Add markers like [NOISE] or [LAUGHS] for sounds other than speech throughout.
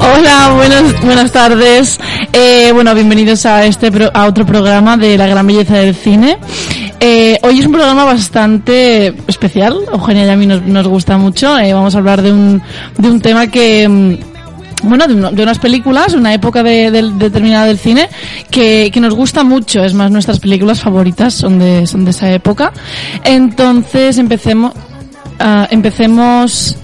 Hola, buenas, buenas tardes. Eh, bueno, bienvenidos a este pro- a otro programa de la gran belleza del cine. Eh, hoy es un programa bastante especial. Eugenia y a mí nos, nos gusta mucho. Eh, vamos a hablar de un, de un tema que, mm, bueno, de, uno- de unas películas, una época de, de- determinada del cine que, que nos gusta mucho. Es más, nuestras películas favoritas son de, son de esa época. Entonces, empecemos, ah, empecemos.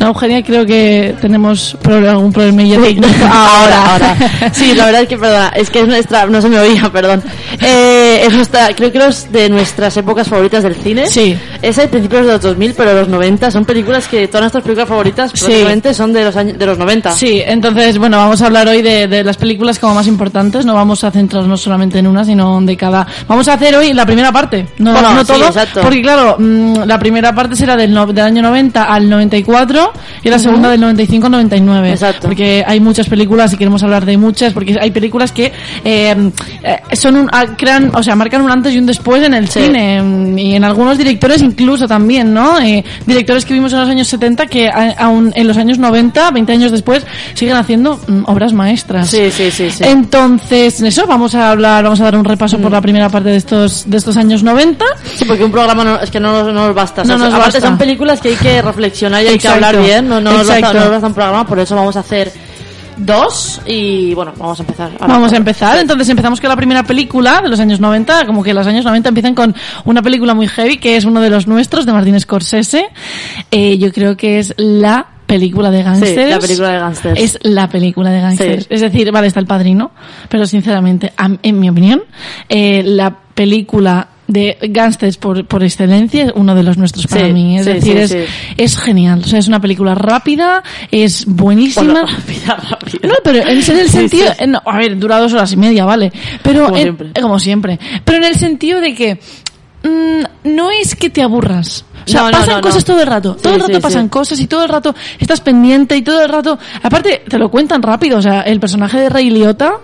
No, Eugenia, creo que tenemos algún problemilla técnico. [LAUGHS] ahora, ahora. [LAUGHS] Sí, la verdad es que, perdona, es que es nuestra, no se me oía, perdón. Eh, es nuestra, creo que es de nuestras épocas favoritas del cine. Sí. Es de principios de los 2000, pero los 90 son películas que todas nuestras películas favoritas Sí. prácticamente son de los años, de los 90. Sí, entonces, bueno, vamos a hablar hoy de, de las películas como más importantes. No vamos a centrarnos solamente en una, sino de cada. Vamos a hacer hoy la primera parte. No, Bueno, no sí, todo. exacto. Porque, claro, mm, la primera parte será del, no- del año 90 al 94 y la segunda del 95 al 99. Exacto. Porque hay muchas películas y queremos hablar de muchas. Porque hay películas que eh, eh, son un, ah, crean, o sea, marcan un antes y un después en el Sí. cine. mm, Y en algunos directores incluso también, ¿no? Eh, directores que vimos en los años 70 que aún en los años 90, 20 años después, siguen haciendo mm, obras maestras. Sí, sí, sí, sí. Entonces, eso, vamos a hablar, vamos a dar un repaso Mm. por la primera parte de estos, de estos años 90. Sí, porque un programa no- es que no nos, no nos basta. O sea, No nos aparte basta. son películas que hay que reflexionar y hay Exacto. que hablar bien. No, no, Exacto. no nos un programa, por eso vamos a hacer dos y bueno, vamos a empezar. Ahora. Vamos a empezar. Entonces empezamos con la primera película de los años 90. Como que los años 90 empiezan con una película muy heavy que es uno de los nuestros, de Martin Scorsese. Eh, yo creo que es la película de gangsters. la película de gángsters. Es la película de gangsters. Sí. Es decir, vale, está el padrino, pero sinceramente, en mi opinión, eh, la película de gangsters por, por excelencia es uno de los nuestros para Sí, mí. Es sí, decir, sí, es, es genial. O sea, es una película rápida, es buenísima. Bueno, [LAUGHS] rápida, rápida. No, pero en el sentido, no, a ver, dura dos horas y media, vale. Pero Como en- siempre. como siempre. Pero en el sentido de que mm, no es que te aburras. O sea, No, no, pasan no, cosas todo el rato. Todo Sí, el rato sí, pasan sí. cosas y todo el rato estás pendiente y todo el rato. Aparte, te lo cuentan rápido. O sea, el personaje de Rey Liotta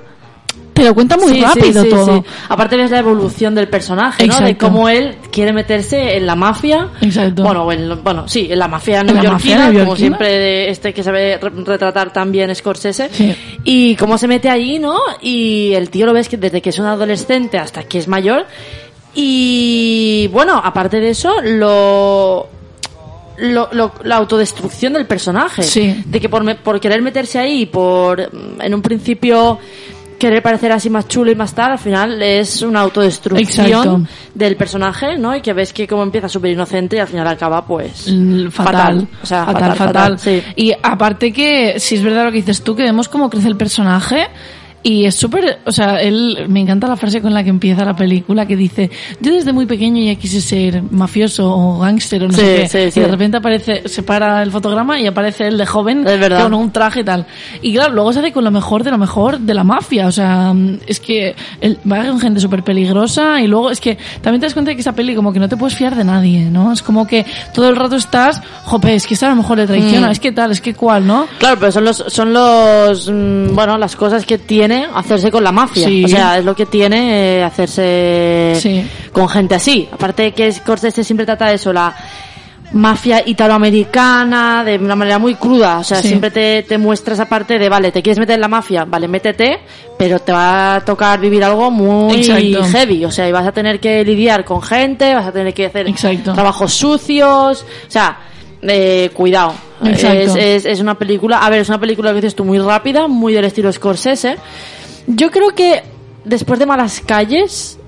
te lo cuenta muy Sí, rápido sí, todo. sí. Aparte ves la evolución del personaje, ¿no? De cómo él quiere meterse en la mafia. Exacto. Bueno, en, bueno, sí, en la mafia neoyorquina, como siempre de este que sabe re- retratar tan bien Scorsese. Sí. Y cómo se mete allí, ¿no? Y el tío lo ves que desde que es un adolescente hasta que es mayor. Y bueno, aparte de eso, lo lo, lo- la autodestrucción del personaje. Sí. De que por, me- por querer meterse ahí, por mm, en un principio querer parecer así más chulo y más tal, al final es una autodestrucción Exacto. del personaje, ¿no? Y que ves que como empieza súper inocente y al final acaba pues Mm, Fatal. O sea, fatal, fatal. sí. Y aparte que, si es verdad lo que dices tú, que vemos cómo crece el personaje. Y es súper, o sea, él, me encanta la frase con la que empieza la película que dice, yo desde muy pequeño ya quise ser mafioso o gángster o no Sí, sé qué. sí, sí. Y de repente aparece, se para el fotograma y aparece él de joven con un traje y tal. Y claro, luego se hace con lo mejor de lo mejor de la mafia. O sea, es que él va con gente súper peligrosa y luego es que también te das cuenta de que esa peli como que no te puedes fiar de nadie, ¿no? Es como que todo el rato estás, jope, es que esta a lo mejor le traiciona, Mm. es que tal, es que cual, ¿no? Claro, pero son los, son los, mm, bueno, las cosas que tiene hacerse con la mafia. Sí. O sea, es lo que tiene eh, hacerse Sí. con gente así. Aparte que Scorsese siempre trata de eso, la mafia italoamericana, de una manera muy cruda. O sea, Sí. siempre te, te muestra esa parte de, vale, te quieres meter en la mafia, vale, métete, pero te va a tocar vivir algo muy Exacto. heavy. O sea, y vas a tener que lidiar con gente, vas a tener que hacer Exacto. trabajos sucios. O sea, eh, cuidado. Es, es, es una película, a ver, es una película que dices tú muy rápida, muy del estilo Scorsese. Yo creo que después de Malas Calles,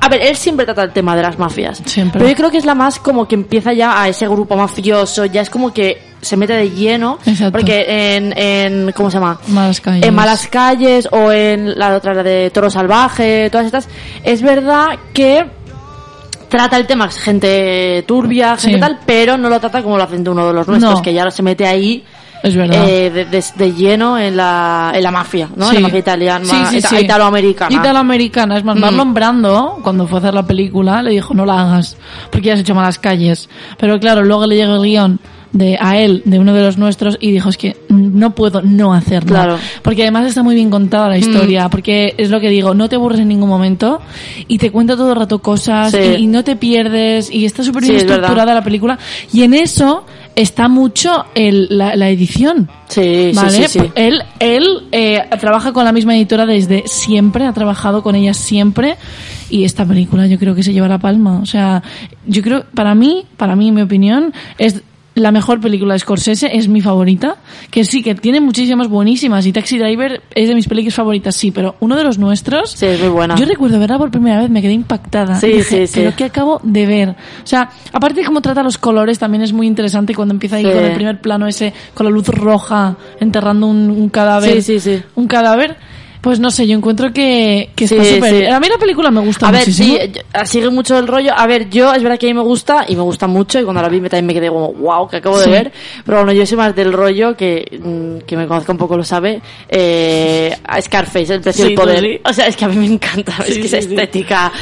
a ver, él siempre trata el tema de las mafias. Siempre. Pero yo creo que es la más como que empieza ya a ese grupo mafioso, ya es como que se mete de lleno. Exacto. Porque en, en, ¿cómo se llama? Malas calles. En Malas Calles o en la otra, la de Toro Salvaje, todas estas, es verdad que trata el tema gente turbia, gente Sí. tal, pero no lo trata como lo hacen de uno de los nuestros, No. que ya se mete ahí Es verdad. eh, de, de- de lleno en la, en la mafia, ¿no? En la mafia italiana, Sí, sí, ita- sí. italoamericana. Italoamericana. Es más, Mm. Marlon Brando, cuando fue a hacer la película, le dijo, no la hagas, porque ya has hecho malas calles. Pero claro, luego le llegó el guion de a él, de uno de los nuestros, y dijo, es que no puedo no hacerlo. Claro. Porque además está muy bien contada la historia, porque es lo que digo, no te aburres en ningún momento, y te cuenta todo el rato cosas, Sí. y, y no te pierdes, y está súper Sí, bien es verdad. estructurada la película, y en eso está mucho el, la, la edición. Sí, ¿Vale? sí, sí, sí. Él, él eh, trabaja con la misma editora desde siempre, ha trabajado con ella siempre y esta película yo creo que se lleva la palma. O sea, yo creo, para mí, para mí, en mi opinión, es la mejor película de Scorsese, es mi favorita, que sí, que tiene muchísimas buenísimas y Taxi Driver es de mis películas favoritas, sí, pero uno de los nuestros... Sí, es muy buena. Yo recuerdo verla por primera vez, me quedé impactada. Sí, Dije, sí, sí. Pero que acabo de ver. O sea, aparte de cómo trata los colores, también es muy interesante cuando empieza ahí Sí. con el primer plano ese, con la luz roja, enterrando un, un cadáver. Sí, sí, sí. Un cadáver. Pues no sé, yo encuentro que, que está súper... sí. A mí la película me gusta A ver, sí, yo- sigue mucho el rollo. A ver, yo es verdad que a mí me gusta y me gusta mucho y cuando la vi me, también me quedé como, wow, que acabo Sí. de ver. Pero bueno, yo soy más del rollo que, mm, que me conozca un poco lo sabe, eh, a Scarface, el precio Sí, del poder. O sea, es que a mí me encanta, es Sí, que esa estética,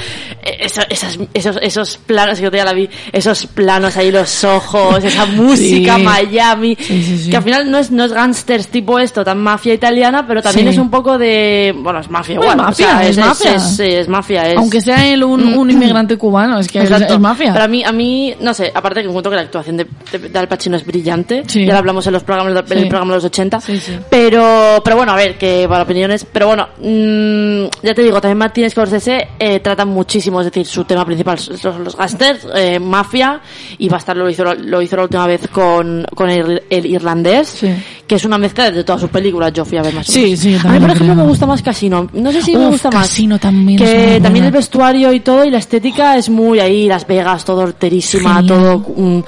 eh, eso- esas, esos, esos planos, que yo ya la vi, esos planos ahí, los ojos, esa [LAUGHS] música, Sí. Miami, Sí, sí, sí. que al final no es, no es gangsters tipo esto, tan mafia italiana, pero también Sí. es un poco de, bueno, es mafia igual. o mafia, sea, es mafia. Es, es mafia, es... Aunque sea él un, un inmigrante cubano, es que es, es mafia. Pero a mí, a mí, no sé, aparte que encuentro que la actuación de, de, de Al Pacino es brillante. Sí. Ya lo hablamos en los programas, de- en Sí. el programa de los 80. Sí. Pero, pero bueno, a ver, que para opiniones. Pero bueno, mm, ya te digo, también Martínez Scorsese eh, trata muchísimo, es decir, su tema principal son los gangsters, eh, mafia, y Bastardo lo hizo, lo hizo la última vez con, con el, el irlandés, que es una mezcla de todas sus películas, yo fui a ver más o Sí, menos. sí, yo A mí, también por lo ejemplo, me gusta más Casino. No sé si me Uf, gusta más. Casino también es Que también buena. el vestuario y todo y la estética es muy ahí Las Vegas todo horterísima Genial. todo mm,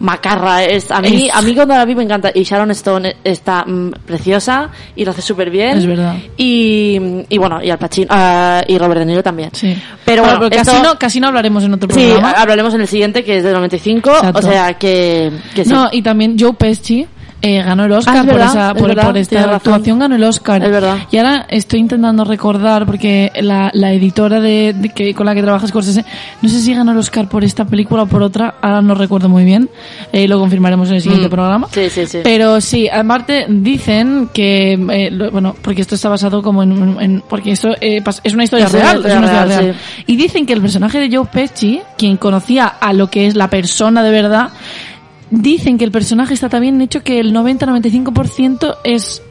macarra es a mí Es- a mí cuando la vi me encanta y Sharon Stone está mm, preciosa y lo hace súper bien Es verdad. y, y bueno y Al Pacino ah, y Robert De Niro también Sí. pero bueno, pero esto- Casino, Casino hablaremos en otro sí programa. hablaremos en el siguiente que es del 95 Exacto. o sea que, que sí. No, y también Joe Pesci eh, ganó el Oscar Ah, es por, verdad, esa, es por, verdad, por esta actuación, ganó el Oscar. Es verdad. Y ahora estoy intentando recordar, porque la, la editora de, de que, con la que trabaja Scorsese, no sé si ganó el Oscar por esta película o por otra, ahora no recuerdo muy bien, eh, lo confirmaremos en el siguiente Mm, programa. sí, sí, sí. Pero sí, aparte dicen que, eh, lo- bueno, porque esto está basado como en, en- porque esto eh, es una historia Es una real, historia es una historia real, real. Y dicen que el personaje de Joe Pesci, quien conocía a lo que es la persona de verdad, dicen que el personaje está tan bien hecho que el 90-95% es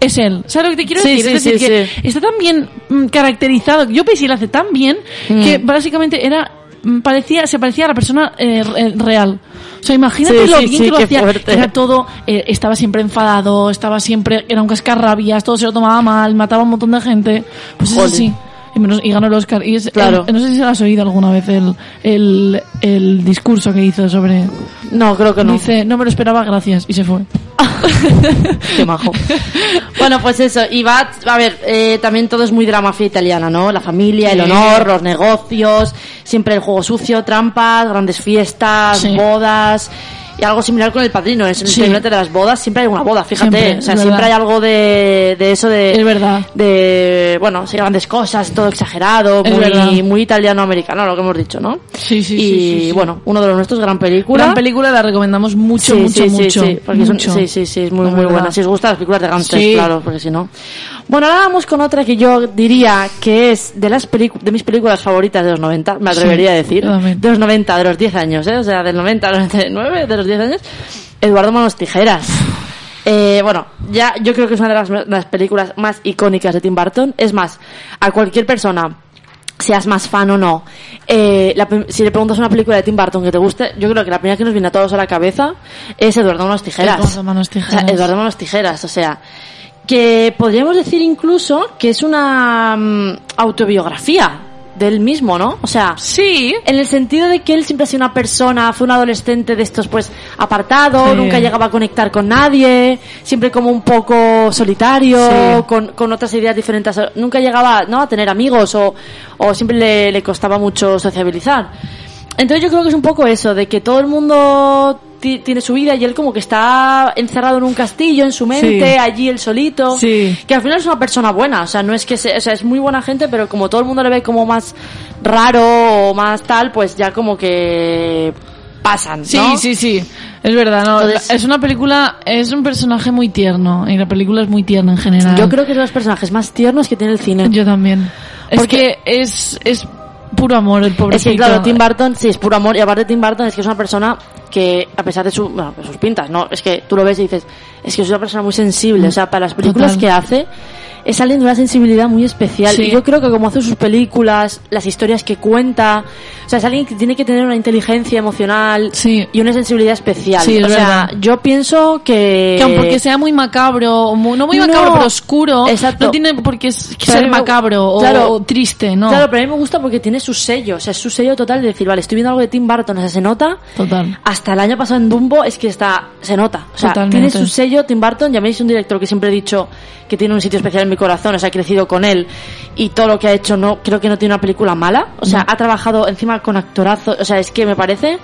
es él. ¿Sabes lo que te quiero Sí, decir? sí, es decir, sí, que está tan bien mm, caracterizado. Yo Pesci lo hace tan bien que Mm. básicamente era mm, parecía se parecía a la persona eh, re- real. O sea, imagínate Sí, lo sí, bien sí, que lo hacía. fuerte. Era todo, eh, estaba siempre enfadado, estaba siempre, era un cascarrabias, todo se lo tomaba mal, mataba a un montón de gente. Pues es Jolín. así. Y, menos- y ganó el Oscar. Y es, Claro. el- no sé si se lo has oído alguna vez el, el, el discurso que hizo sobre... no creo que no Dice, no me lo esperaba, gracias. Y se fue. [LAUGHS] Qué majo. bueno, pues eso. Y va, a ver, eh, también todo es muy de la mafia italiana, ¿no? La familia, el Sí. honor, los negocios, siempre el juego sucio, trampas, grandes fiestas, Sí. bodas. Y algo similar con el padrino. En el Sí. tribunal de las bodas siempre hay una boda, fíjate. Siempre, o sea, es siempre hay algo de, de eso de. Es verdad. De, bueno, sí, grandes cosas, todo exagerado, Es verdad. muy, muy italiano-americano, lo que hemos dicho, ¿no? Sí, sí, y sí, sí. bueno, uno de los nuestros, gran película. Gran película, la recomendamos mucho, Sí, mucho, sí, mucho. sí, es mucho. sí, sí, es muy, muy buena. Si os gustan las películas de gangsters, claro, porque si no. Bueno, ahora vamos con otra que yo diría que es de las de mis películas favoritas de los 90, me atrevería Sí, a decir. De los 90, de los 10 años, ¿eh? O sea, del 90 al 99, de los 10 años. Eduardo Manos Tijeras. Eh, bueno, ya yo creo que es una de las, las películas más icónicas de Tim Burton. Es más, a cualquier persona seas más fan o no, eh, la si le preguntas una película de Tim Burton que te guste, yo creo que la primera que nos viene a todos a la cabeza es Eduardo Manos Tijeras. Eduardo Manos Tijeras. O sea, Eduardo Manos Tijeras, o sea, que podríamos decir incluso que es una mm, autobiografía del mismo, ¿no? O sea, Sí. en el sentido de que él siempre ha sido una persona, fue un adolescente de estos pues apartado, Sí. nunca llegaba a conectar con nadie, siempre como un poco solitario, Sí. con, con otras ideas diferentes, nunca llegaba ¿no? a tener amigos o, o siempre le, le costaba mucho sociabilizar. Entonces yo creo que es un poco eso, de que todo el mundo ti- tiene su vida y él como que está encerrado en un castillo, en su mente, Sí. allí él solito. Sí. Que al final es una persona buena, o sea, no es que se- o sea, es muy buena gente, pero como todo el mundo le ve como más raro o más tal, pues ya como que pasan, Sí, ¿no? sí, sí. Es verdad, no. Entonces- es una película, es un personaje muy tierno. Y la película es muy tierna en general. Yo creo que es de los personajes más tiernos que tiene el cine. Yo también. Es Porque- que es, es puro amor el pobre Es que claro, Tim Burton sí es puro amor y aparte Tim Burton es que es una persona que a pesar de, su, bueno, de sus pintas, ¿no? Es que tú lo ves y dices, es que es una persona muy sensible, o sea, para las películas Total. que hace es alguien de una sensibilidad muy especial Sí. y yo creo que como hace sus películas, las historias que cuenta, o sea, es alguien que tiene que tener una inteligencia emocional Sí. y una sensibilidad especial. Sí, es o sea, verdad. yo pienso que Que aunque sea muy macabro, muy- no muy No, macabro, pero oscuro, exacto. no tiene por qué ser me- macabro o- claro. o, triste, ¿no? Claro, pero a mí me gusta porque tiene su sello, o sea, es su sello total de decir, vale, estoy viendo algo de Tim Burton, o sea, se nota. Total. Hasta el año pasado en Dumbo es que está, se nota. O sea, Totalmente. tiene su sello Tim Burton, y a mí es un director que siempre he dicho que tiene un sitio especial en mi corazón, o sea, he crecido con él y todo lo que ha hecho no, creo que no tiene una película mala. O sea, No. ha trabajado encima con actorazos, o sea, es que me parece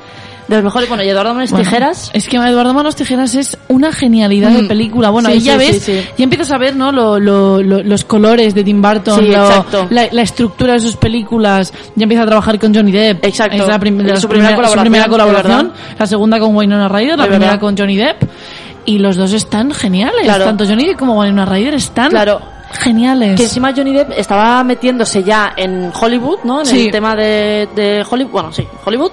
de los mejores, bueno, y Eduardo Manos Bueno, Tijeras. Es que Eduardo Manos Tijeras es una genialidad de Mm. película. Bueno, Sí, ahí ya sí, ves, sí, ya empiezas a ver, ¿no? Lo, lo- lo- los colores de Tim Burton. La, la estructura de sus películas. Ya empieza a trabajar con Johnny Depp. Exacto. Es la prim- de su primera primera- su colaboración, primera de colaboración. La segunda con Winona Ryder, la De primera verdad. con Johnny Depp. Y los dos están geniales. Claro. Tanto Johnny Depp como Winona Ryder están Claro. Geniales. Que encima Johnny Depp estaba metiéndose ya en Hollywood, ¿no? En Sí. el tema de, de Hollywood, bueno, sí, Hollywood.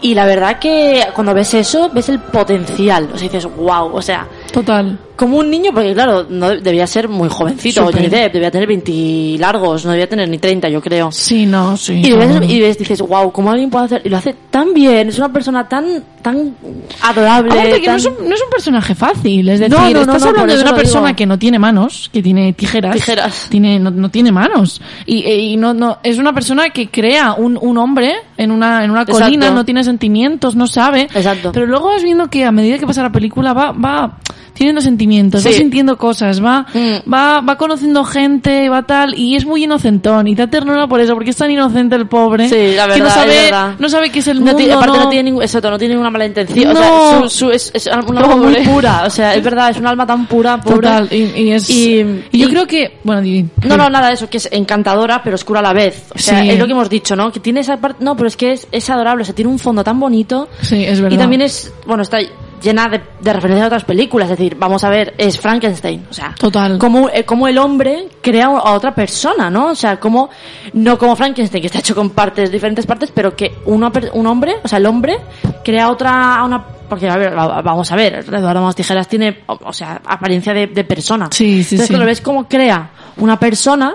Y la verdad que cuando ves eso, ves el potencial. O sea, dices, wow, o sea, Total. Como un niño, porque claro, no debía ser muy jovencito. Johnny Depp, debía tener 20 largos, no debía tener ni 30, yo creo. Sí, no, sí. Y ves, seguro. y ves, dices, wow, ¿cómo alguien puede hacer? Y lo hace tan bien, es una persona tan, tan adorable. Aparte que no tan- es, un, no es un personaje fácil, es decir, No, no, no, estás no, hablando de una persona digo. que no tiene manos, que tiene tijeras, Tijeras. tiene no, no tiene manos y, e- y no no es una persona que crea un, un hombre en una en una Exacto. colina, no tiene sentimientos, no sabe, Exacto. pero luego vas viendo que a medida que pasa la película va va teniendo sentimientos, va Sí. sintiendo cosas, va, Mm. va, va conociendo gente, va tal, y es muy inocentón, y da ternura por eso, porque es tan inocente el pobre, Sí, la que no verdad, es sabe, no sabe qué es el No mundo, aparte no, no- tiene ningún, exacto, no tiene ninguna mala intención. O No. sea, su, su- es, es un alma muy pura. O sea, es [LAUGHS] verdad, es un alma tan pura, pobre. Total, y, y es, Y- y yo creo que, bueno, di- No, no, nada de eso, que es encantadora, pero oscura a la vez. O sea, Sí. es lo que hemos dicho, ¿no? Que tiene esa parte. No, pero es que es, es adorable, o sea, tiene un fondo tan bonito. Sí, es verdad. Y también es, bueno, está llena de, de referencias a otras películas. Es decir, vamos a ver, es Frankenstein. O sea, Total. Como, eh, como el hombre crea a otra persona, ¿no? O sea, como, no como Frankenstein, que está hecho con partes, diferentes partes, pero que una, un hombre, o sea, el hombre crea otra, a una, porque a ver, va- vamos a ver, Eduardo Manos Tijeras tiene, o, o sea, apariencia de, de persona. Sí, sí, Entonces, sí. cuando ves cómo crea una persona,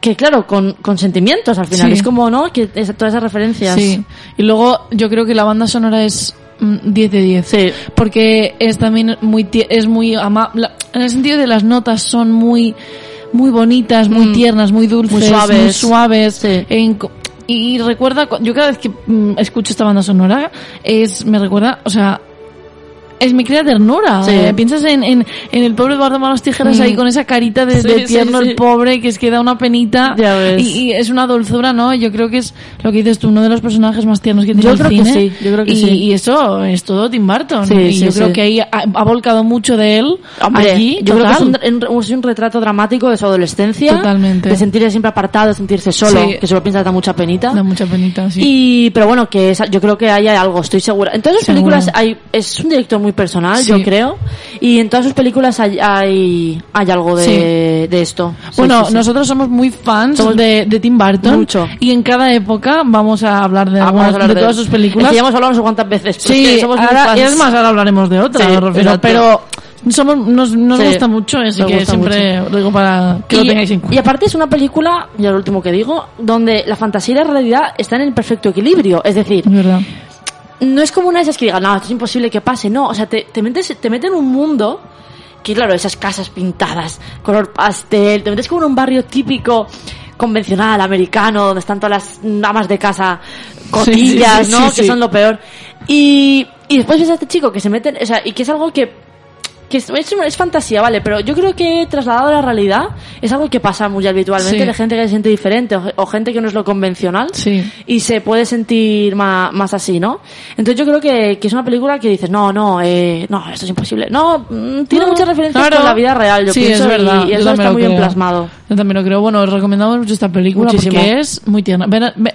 que claro, con, con sentimientos al final. Sí. Es como, ¿no? Que es- todas esas referencias. Sí. Y luego yo creo que la banda sonora es 10 de 10. Sí. Porque es también muy, es muy amable. En el sentido de las notas son muy, muy bonitas, muy Mm. tiernas, muy dulces, Muy suaves. muy suaves. Sí. En co- y recuerda, cu- yo cada vez que mm, escucho esta banda sonora, es, me recuerda, o sea, es me crea ternura. Sí. Eh, piensas en, en, en el pobre Eduardo Manos Tijeras Mm. ahí con esa carita de, Sí, de tierno sí. el pobre que es que da una penita. Ya ves. Y, y es una dulzura, ¿no? Yo creo que es lo que dices tú, uno de los personajes más tiernos que tiene Yo el creo que cine. sí, yo creo que y, sí. y eso es todo Tim Burton. Sí, y sí, yo creo que ahí ha, ha volcado mucho de él Hombre, allí. yo creo que es total. un, un- es un retrato dramático de su adolescencia. Totalmente. De sentirse siempre apartado, de sentirse solo, que solo piensa da mucha penita. Da mucha penita, sí. Y, pero bueno, que esa- yo creo que hay algo, estoy segura. En todas Seguro. películas hay, es un director muy personal, Sí. yo creo. Y en todas sus películas hay, hay, hay algo de, de esto. Sí, bueno, sí, sí. nosotros somos muy fans Somos de, de Tim Burton. mucho. Y en cada época vamos a hablar de, Ah, vamos a algunas- hablar de todas sus películas. Es que ya hemos hablado no sé cuántas veces. Sí, somos muy ahora, fans. y es más, ahora hablaremos de otra, Sí, refiero, pero somos, nos, nos Sí, gusta mucho, así que siempre lo digo para que lo y, tengáis en cuenta. y aparte es una película, ya lo último que digo, donde la fantasía y la realidad están en perfecto equilibrio. Es decir, Es. No es como una de esas que digan, no, esto es imposible que pase. No, o sea, te, te metes, te meten en un mundo que, claro, esas casas pintadas, color pastel, te metes como en un barrio típico, convencional, americano, donde están todas las amas de casa cotillas, [LAUGHS] sí, sí, ¿no? que son lo peor. Y, y después ves a este chico que se mete, o sea, y que es algo que que es, es, es fantasía, vale, pero yo creo que trasladado a la realidad es algo que pasa muy habitualmente Sí. de gente que se siente diferente o, o gente que no es lo convencional Sí. y se puede sentir más, más así, ¿no? Entonces yo creo que, que es una película que dices, no, no, eh, no, esto es imposible. No, mm, tiene No, muchas referencias claro. con la vida real, yo sí, pienso, es verdad. y, y eso está muy bien creo. plasmado. Yo también lo creo. Bueno, os recomendamos mucho esta película Muchísimo. porque es muy tierna.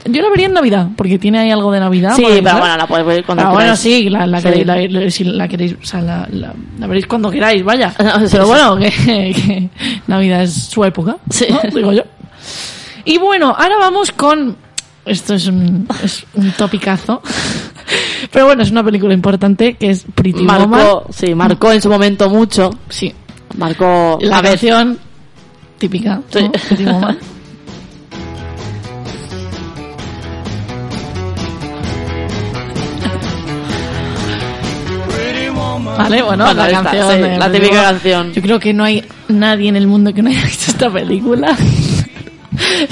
Yo la vería en Navidad, porque tiene ahí algo de Navidad. Sí, pero bueno, la puedes ver cuando Ah, bueno, queráis. sí, la, la queréis, la- la- si la queréis, o sea, la veréis cuando queráis, vaya. [LAUGHS] Pero bueno, que, que Navidad es su época, Sí. ¿no? digo yo. Y bueno, ahora vamos con... Esto es un, es un topicazo. [LAUGHS] Pero bueno, es una película importante que es Pretty Woman. Marcó, sí, marcó en su momento mucho. Sí. Marcó La a ver, canción típica, Sí. ¿no? Pretty Woman. [LAUGHS] Vale, bueno, Bueno, la canción. sí, la típica canción. Yo creo que no hay nadie en el mundo que no haya visto esta película. [LAUGHS]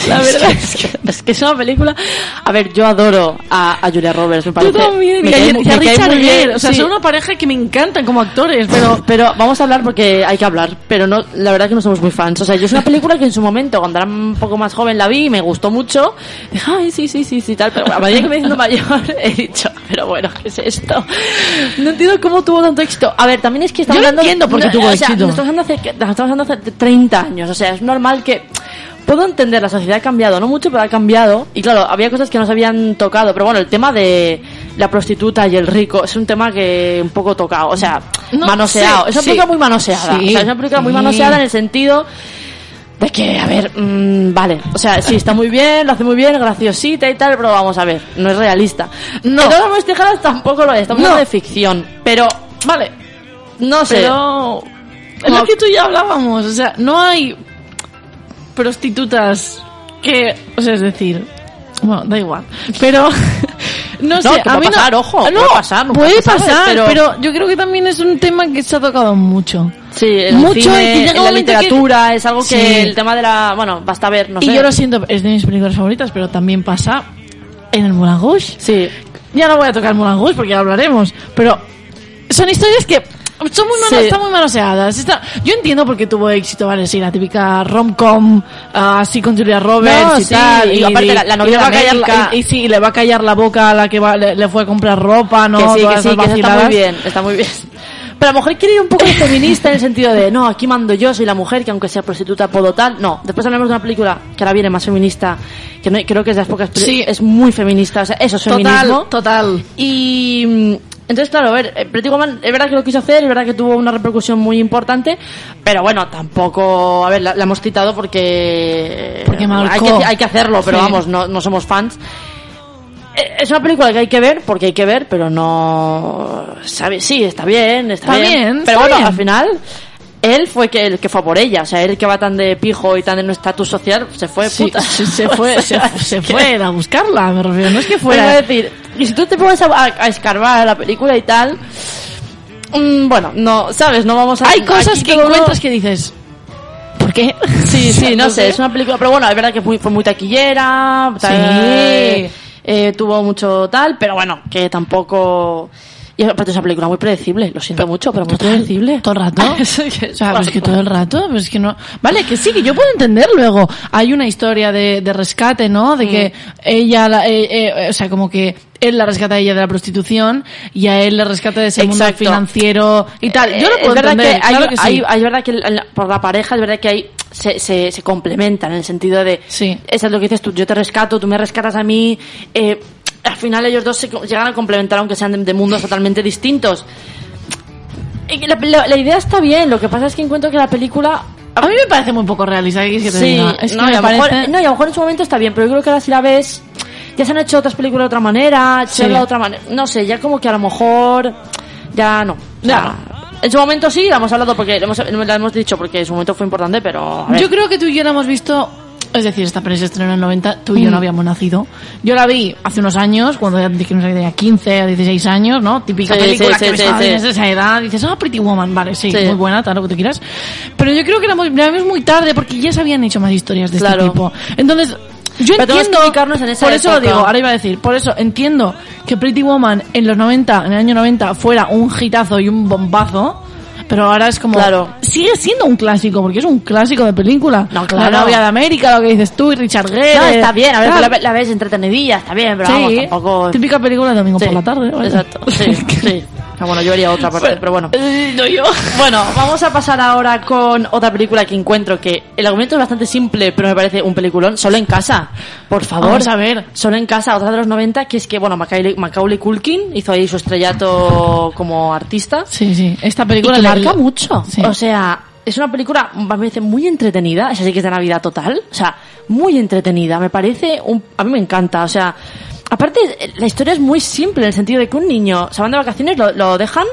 La [LAUGHS] verdad es que, es que es una película. A ver, yo adoro a, a Julia Roberts, me Tú parece. también, me y a, cae- y a me cae Richard Gere. O sea, sí. son una pareja que me encantan como actores, pero Pero, vamos a hablar porque hay que hablar. Pero no, la verdad que no somos muy fans. O sea, yo es una película que en su momento, cuando era un poco más joven, la vi y me gustó mucho. Dije, ay, sí, sí, sí, sí, tal. Pero a medida que me he siendo mayor, [LAUGHS] he dicho, pero bueno, ¿qué es esto? No entiendo cómo tuvo tanto éxito. A ver, también es que estamos Yo hablando. entiendo por qué no, tuvo o sea, éxito. Estamos hablando, hace, estamos hablando hace 30 años. O sea, es normal que. Puedo entender, la sociedad ha cambiado, no mucho, pero ha cambiado. Y claro, había cosas que no se habían tocado. Pero bueno, el tema de la prostituta y el rico es un tema que un poco tocado. O sea, No, manoseado. sí, es una sí. película muy manoseada. Sí, o sea, es una película muy manoseada en el sentido de que, a ver, mm, vale. O sea, sí, está muy bien, lo hace muy bien, graciosita y tal, pero vamos a ver, no es realista. No. En todas las tijeras tampoco lo es, estamos No. hablando de ficción. Pero, vale, no sé. pero es lo que tú y yo hablábamos, o sea, no hay prostitutas que, o sea, es decir, bueno, da igual, pero [LAUGHS] no sé, No, que a mí no- ojo, no, puede pasar, puede pasar, pero- pero... yo creo que también es un tema que se ha tocado mucho. Sí, Mucho, el y cine, llega en la que- literatura, es algo que Sí. el tema de la... Bueno, basta ver, no y sé. yo lo siento, es de mis películas favoritas, pero también pasa en el Moulin Rouge. Sí. Ya no voy a tocar Moulin Rouge porque ya hablaremos, pero son historias que son muy mano- Sí. están muy manoseadas. Está- yo entiendo por qué tuvo éxito, vale, sí, la típica rom-com, ah, así con Julia Roberts No, y sí, tal. y aparte la- la novia le va a callar la- y, y sí, y le va a callar la boca a la que va- le, le fue a comprar ropa, ¿no? que sí, Todas que sí, que eso está muy bien, está muy bien. Pero a lo mejor quiere ir un poco feminista en el sentido de, no, aquí mando yo, soy la mujer, que aunque sea prostituta puedo tal. No, después hablamos de una película que ahora viene más feminista, que no, creo que es de las pocas Sí. es muy feminista, o sea, eso es feminismo. Total, total. Y mm, entonces, claro, a ver, eh, Pretty Woman es verdad que lo quiso hacer, es verdad que tuvo una repercusión muy importante, pero bueno, tampoco, a ver, la, la hemos citado porque, Porque marcó. hay, que, hay que hacerlo, pero Sí. vamos, no, no somos fans. Eh, Es una película que hay que ver, porque hay que ver, pero no... ¿sabes? Sí, está bien, está, Está bien, Pero está bueno, bien. al final, él fue que, el que fue por ella. O sea, él que va tan de pijo y tan de un estatus social, se fue Sí, puta. [LAUGHS] se, fue, se, sea, se es que- fue a buscarla, me refiero. No es que Fuera fuera. decir, y si tú te pones a, a- a escarbar la película y tal, mm, bueno, no, ¿sabes? No vamos a... Hay cosas que encuentras que dices. ¿Por qué? [LAUGHS] Sí, sí, [LAUGHS] no sé, es una película, pero bueno, es verdad que fue, fue muy taquillera, tal, eh, eh, tuvo mucho tal, pero bueno, que tampoco... Y aparte es una película muy predecible, lo siento mucho, pero muy predecible. Todo el rato. [LAUGHS] Que- O sea, pues que todo el rato, pues que no. Vale, que sí, que yo puedo entender luego. Hay una historia de, de rescate, ¿no? De que Mm. ella, la- eh, eh, o sea, como que él la rescata a ella de la prostitución y a él le rescata de ese mundo financiero y tal. Yo lo Eh, puedo es verdad entender, que hay, claro que sí. hay- hay verdad que por la pareja es verdad que hay se, se, se complementan en el sentido de Sí. eso es lo que dices tú yo te rescato tú me rescatas a mí eh, al final ellos dos se llegan a complementar aunque sean de, de mundos totalmente distintos la, la- la idea está bien lo que pasa es que encuentro que la película A mí me parece muy poco realista. ¿qué quieres que te sí? Es que no, me y a lo mejor, parece- no, y a lo mejor en su momento está bien pero yo creo que ahora si la ves ya se han hecho otras películas de otra manera se Sí. habla de otra manera no sé ya como que a lo mejor ya no O sea, en su momento sí, la hemos hablado porque la hemos, la hemos dicho porque en su momento fue importante, pero. a ver. Yo creo que tú y yo la hemos visto. Es decir, esta peli se estrenó en el 90, tú y yo Mm. no habíamos nacido. Yo la vi hace unos años, cuando ya que tenía 15 o 16 años, ¿no? Típica Sí, película sí, que sí, ves tienes esa edad, dices, ah, Pretty Woman, vale, sí, muy buena, tal, lo que tú quieras. Pero yo creo que la, vimos muy tarde porque ya se habían hecho más historias de Claro. este tipo. Entonces, yo Pero que entiendo, ubicarnos en esa por eso lo digo, ahora iba a decir, por eso entiendo que Pretty Woman en los 90, en el año 90, fuera un hitazo y un bombazo, Pero ahora es como... Claro. Sigue siendo un clásico, porque es un clásico de película. No, claro. La novia de América, lo que dices tú, y Richard Gere. No, está bien, a ver, la, la ves entretenidilla, está bien, pero Sí, vamos, tampoco... típica película de domingo Sí, por la tarde. Exacto, sí, [LAUGHS] sí. Ah, bueno, yo haría otra parte, pero bueno. No yo. Bueno, vamos a pasar ahora con otra película que encuentro que el argumento es bastante simple, pero me parece un peliculón. Solo en casa, por favor. Vamos a ver. Solo en casa, otra de los 90, que es que, bueno, Macaulay, Macaulay Culkin hizo ahí su estrellato como artista. Sí, sí. Esta Y película que le- marca mucho. Sí. O sea, es una película, me parece muy entretenida. Esa sí que es de Navidad total. O sea, muy entretenida. Me parece, un, a mí me encanta. O sea, aparte, la historia es muy simple en el sentido de que un niño se van de vacaciones, lo, lo dejan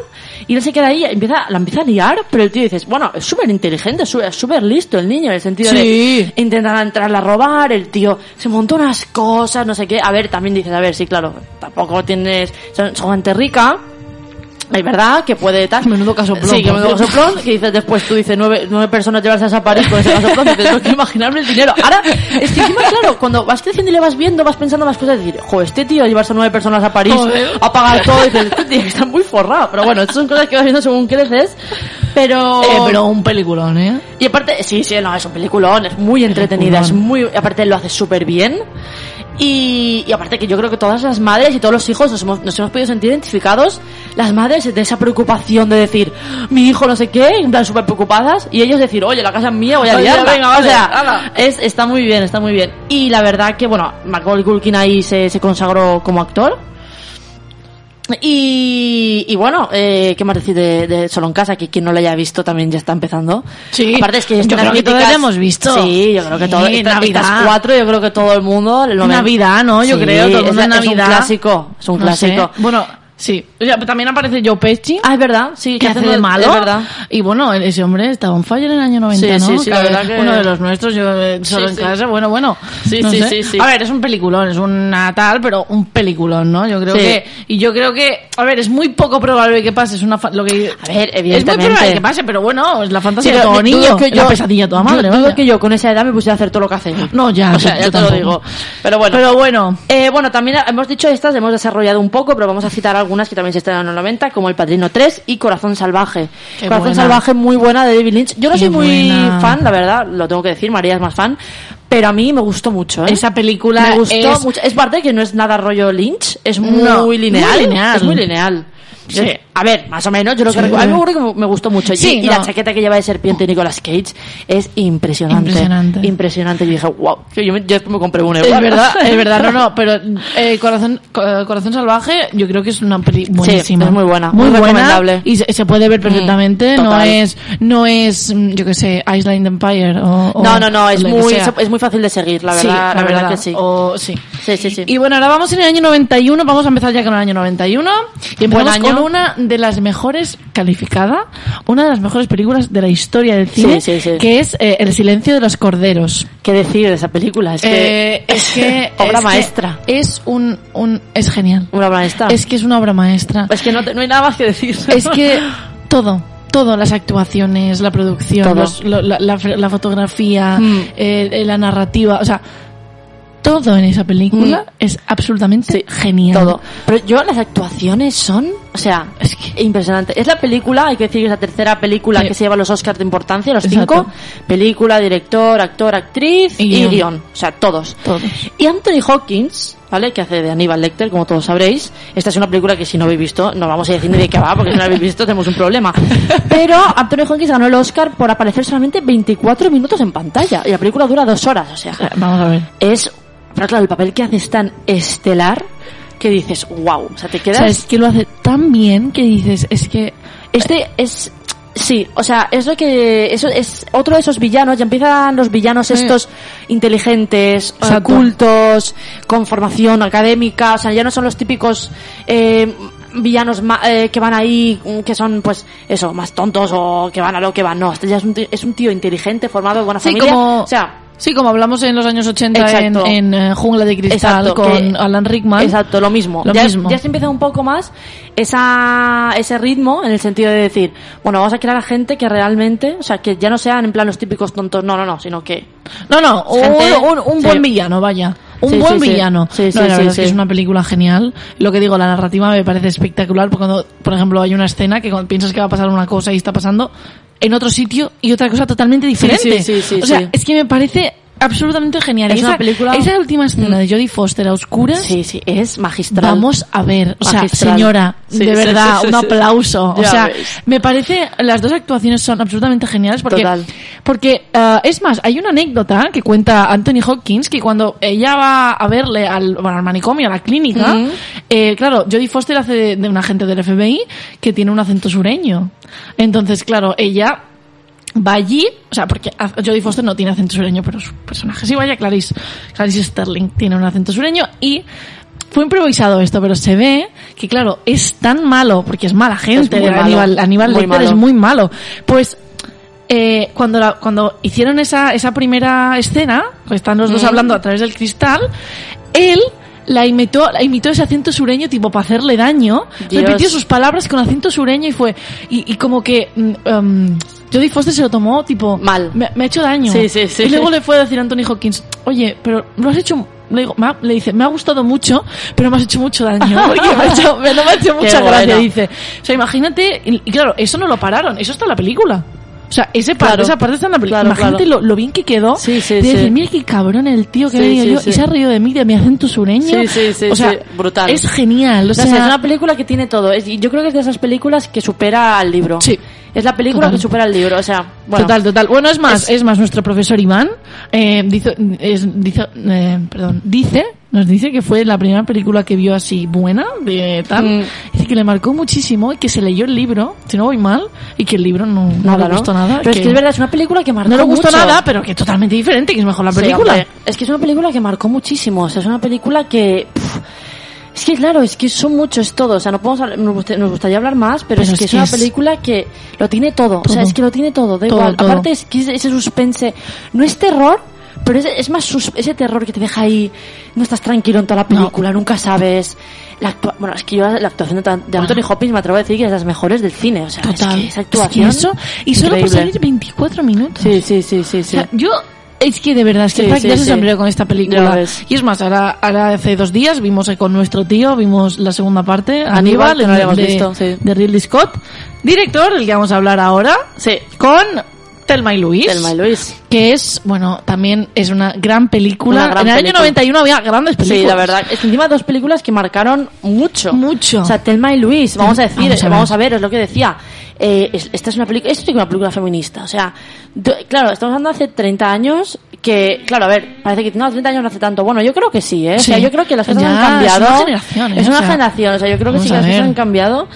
y él se queda ahí, empieza, la empieza a liar, pero el tío dices, bueno, es súper inteligente, es súper- listo el niño en el sentido Sí. de intentar entrarle a robar, el tío se montó unas cosas, no sé qué. A ver, también dices, a ver, sí, claro, tampoco tienes, son, son gente rica, es verdad que puede tal. Menudo casoplón, Sí, que menudo casoplón. Que dices después, tú dices nueve, nueve personas llevarse a París con ese casoplón. Dices, tengo que imaginarme el dinero. Ahora, es que encima, claro, cuando vas creciendo y le vas viendo, vas pensando más cosas. Decir, jo, este tío llevarse a nueve personas a París, Joder. a pagar todo. Dices, este tío está muy forrado. Pero bueno, estas son cosas que vas viendo según creces. Pero. Eh, pero un peliculón, ¿eh? Y aparte, sí, sí, no, es un peliculón, es muy entretenida, es muy, aparte lo hace súper bien. Y, y aparte que yo creo que todas las madres y todos los hijos nos hemos, nos hemos podido sentir identificados, las madres de esa preocupación de decir, mi hijo no sé qué, en plan súper preocupadas, y ellos decir, oye, la casa es mía, voy a liarla. venga, vale, o sea, es, está muy bien, está muy bien. Y la verdad que, bueno, Macaulay Culkin ahí se, se consagró como actor. Y, y bueno, eh, ¿qué más decir de, de Solo en Casa? Que quien no lo haya visto también ya está empezando. Sí. Aparte es que Yo creo que la hemos visto. Sí, yo creo que Sí, todo. Navidad. estas cuatro, yo creo que todo el mundo. el Navidad, ¿no? Yo Sí, creo, todo el es, mundo en es un Navidad. clásico. Es un No clásico. sé. Bueno, sí. O sea, también aparece Joe Pesci. Ah, es verdad, sí. que hace de malo. Es verdad. Y bueno, ese hombre estaba en fire en el año 90, Sí, ¿no? sí, sí, la verdad que- Uno de los nuestros, yo eh, solo Sí, en casa, bueno, bueno. Sí, no sí, sé. sí, sí. A ver, es un peliculón, es un Natal, pero un peliculón, ¿no? Yo creo que... Y yo creo que... A ver, es muy poco probable que pase, es una... fa- Lo que, A ver, Es muy evidentemente. probable que pase, pero bueno, es la Sí, fantasía de todo niño, que es la pesadilla toda madre, dudo vaya. que yo con esa edad me pusiera a hacer todo lo que hace. No, ya, O sea, yo ya te lo tampoco. digo. Pero bueno. Pero bueno, Eh, bueno, también hemos dicho estas, hemos desarrollado un poco, pero vamos a citar algunas que también se estrenan en los 90, como El Padrino 3 y Corazón Salvaje. Qué Corazón buena. Salvaje, muy buena de David Lynch. Yo no Qué soy muy buena. fan, la verdad, lo tengo que decir, María es más fan, pero a mí me gustó mucho, ¿eh? esa película me gustó es... mucho. Es parte que no es nada rollo Lynch, es muy No, lineal. muy lineal. Es muy lineal. Sí. A ver, más o menos, yo lo que Sí. recuerdo. A mí me acuerdo que me gustó mucho. Y- Sí, y, no. la chaqueta que lleva de serpiente Nicolas Cage es impresionante. Impresionante. Impresionante. Y dije, wow. Yo, me, yo compré una Es verdad, [LAUGHS] es verdad, no, no, pero eh, Corazón, Co- Corazón Salvaje yo creo que es una peli buenísima. es muy buena, muy, muy buena recomendable. y se, se puede ver perfectamente, Mm, no total. es, no es, mm, yo que sé, Island Empire o, o No, no, no, es muy, es muy fácil de seguir, la Sí, verdad, la, verdad, que sí. O, sí. Sí, sí, sí. Y bueno, ahora vamos en el año 91, vamos a empezar ya con el año 91 y Buen empezamos año. con una de las mejores calificada, una de las mejores películas de la historia del cine, Sí, sí, sí. que es eh, El silencio de los corderos. ¿Qué decir de esa película? Es que Eh, es [LAUGHS] que Obra es que maestra. es un, un es genial. una obra maestra. Es que es una obra maestra. Es que no, te- no hay nada más que decir. Es que [LAUGHS] todo, todo, las actuaciones, la producción, los- lo- la, la- la fotografía, Mm. eh, la narrativa, o sea, todo en esa película es absolutamente Sí, genial. Todo. Pero yo, las actuaciones son, o sea, es que impresionante. Es la película, hay que decir que es la tercera película Sí. que se lleva los Oscars de importancia, los Exacto. cinco. Película, director, actor, actriz Y y, guion. O sea, todos. Todos. Y Anthony Hawkins, ¿vale? Que hace de Aníbal Lecter, como todos sabréis. Esta es una película que si no habéis visto, no vamos a decir ni de qué va, porque si no la habéis visto tenemos un problema. [LAUGHS] Pero Anthony Hawkins ganó el Oscar por aparecer solamente 24 minutos en pantalla. Y la película dura dos horas, o sea, Vamos a ver. es... Pero claro, el papel que hace es tan estelar que dices, wow, o sea, te O quedas... sea, es que lo hace tan bien que dices, es que Este es... Sí, o sea, es lo que... Eso es otro de esos villanos. Ya empiezan los villanos estos inteligentes, Exacto. cultos, con formación académica. O sea, ya no son los típicos... eh, villanos ma- eh, que van ahí mm, que son pues eso más tontos o que van a lo que van no este ya es un tío, es un tío inteligente formado de buena Sí, familia como- o sea Sí, como hablamos en los años 80 en, en, eh, Jungla de Cristal Exacto, con que- Alan Rickman. Exacto, lo mismo. Lo ya, mismo. ya se empieza un poco más esa, ese ritmo en el sentido de decir, bueno, vamos a crear a gente que realmente, o sea, que ya no sean en plan los típicos tontos, no, no, no, sino que... No, no, un, Gente- un- un sí. buen villano, vaya. un Sí, buen sí, villano. Sí, no, sí, la es sí. que es una película genial. Lo que digo, la narrativa me parece espectacular porque cuando, por ejemplo, hay una escena que cuando piensas que va a pasar una cosa y está pasando en otro sitio y otra cosa totalmente diferente. sí, sí, o sea, es que me parece absolutamente genial. Es esa, una película- esa última escena de Jodie Foster a oscuras. Sí, sí, es magistral. Vamos a ver, o sea, Magistral. señora, Sí, de verdad, sí, sí, un aplauso. O sea, ves. me parece, las dos actuaciones son absolutamente geniales porque, Total. porque eh, es más, hay una anécdota que cuenta Anthony Hopkins que cuando ella va a verle al, bueno, al manicomio, a la clínica, eh, claro, Jodie Foster hace de, de un agente del FBI que tiene un acento sureño. Entonces, claro, ella va allí, o sea, porque Jodie Foster no tiene acento sureño, pero su personaje sí, vaya, Clarice, Clarice Sterling tiene un acento sureño y fue improvisado esto, pero se ve que, claro, es tan malo, porque es mala gente, malo, Aníbal, Aníbal Lecter es muy malo. Pues, eh, cuando, la- cuando hicieron esa, esa primera escena, que están los dos hablando a través del cristal, él la imitó, la imitó ese acento sureño tipo para hacerle daño, Dios. repitió sus palabras con acento sureño y fue, y, y como que, um, Jodie Foster se lo tomó tipo, Mal. me, me ha hecho daño. Sí, sí, sí. Y luego le fue a decir a Anthony Hopkins, oye, pero lo has hecho, le, digo, me ha- le dice, me ha gustado mucho, pero me has hecho mucho daño. [LAUGHS] Porque me ha hecho, me- no me ha hecho Qué mucha gracia, bueno. dice. O sea, imagínate, y, y claro, eso no lo pararon, eso está en la película. O sea, ese par- Claro. esa parte está en la película. Claro, Imagínate claro. Lo, lo bien que quedó. Sí, sí, de sí. decir, mira qué cabrón el tío que Sí, sí, yo sí. y se ha reído de mí, de mi acento sureño. Sí, sí, sí, O sea, sí. Brutal. Es genial. O sea, es una película que tiene todo. Es- y yo creo que es de esas películas que supera al libro. Sí. Es la película Total. que supera al libro. O sea, bueno. Total, total. Bueno, es más, Es- es, más, nuestro profesor Iván eh, dice, es- dice, eh, perdón, dice, nos dice que fue la primera película que vio así buena, de tal. Mm. Dice que le marcó muchísimo y que se leyó el libro, si no voy mal, y que el libro no, no le ¿no? gustó nada. Pero es que es verdad, es una película que marcó No le gustó mucho. nada, pero que es totalmente diferente, que es mejor la película. es que es una película que marcó muchísimo. O sea, es una película que. pf, es que claro, es que son muchos todos. O sea, no podemos hablar- nos, gusta- nos gustaría hablar más, pero, Pero es es que es una película que lo tiene todo. O sea, es que lo tiene todo, da Todo, igual. todo. Aparte es que es ese suspense no es terror, pero es, es más sus- ese terror que te deja ahí. No estás tranquilo en toda la película, nunca sabes. La actua- bueno, es que yo la actuación de, de Anthony Hopkins me atrevo a decir que es de las mejores del cine. O sea, Total. es que esa Es que actuación. eso, y solo por increíble. salir 24 minutos. Sí, sí, sí, sí, O sí. sea, yo es que de verdad es que Sí, sí, sí. sonrió con esta película. Y es más, ahora, ahora hace dos días vimos con nuestro tío, vimos la segunda parte, Aníbal, Aníbal, que no de, visto, de Ridley Scott, director del que vamos a hablar ahora, Sí. con Telma y Luis. Telma y Luis. Que es, bueno, también es una gran película. Una gran en el película. año 91 había grandes películas. Sí, la verdad. Es que encima dos películas que marcaron mucho. Mucho. O sea, Telma y Luis, vamos a decir, Vamos a ver. vamos a ver, es lo que decía. Eh, es- esta es una película, esto es una película feminista. O sea, do- claro, estamos hablando hace 30 años que, claro, a ver, parece que no, 30 años no hace tanto. Bueno, yo creo que sí, ¿eh? O sea, Sí. yo creo que las cosas Ya, han cambiado. es una generación, ¿eh? Es una O sea, generación, o sea, yo creo que sí que las cosas han cambiado.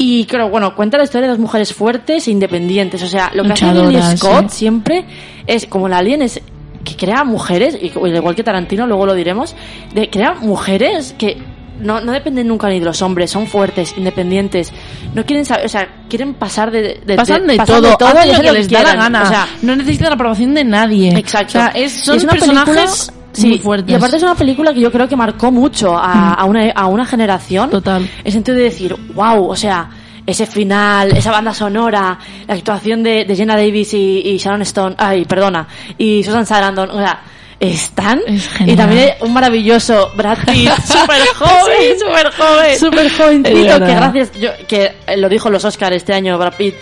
Y creo, bueno, cuenta la historia de dos mujeres fuertes e independientes. O sea, lo que hace Ridley Scott siempre es como la alien es que crea mujeres, igual que Tarantino, luego lo diremos, de crea mujeres que no, no dependen nunca ni de los hombres, son fuertes, independientes, no quieren saber, o sea, quieren pasar de, de- Pasan de, pasan todo, hacen y lo que les da la quieran. gana. O sea, no necesitan la aprobación de nadie. Exacto. O sea, es, son es personajes sí, muy fuertes. Y aparte es una película que yo creo que marcó mucho a, a una, a una generación. Total. En sentido de decir, wow, o sea, ese final, esa banda sonora, la actuación de, de Jenna Davis y, y Sharon Stone, ay, perdona, y Susan Sarandon, o sea, están. Es y también un maravilloso Brad Pitt, [LAUGHS] súper joven, súper joven. súper jovencito, Es que gracias, yo, que lo dijo los Oscars este año Brad Pitt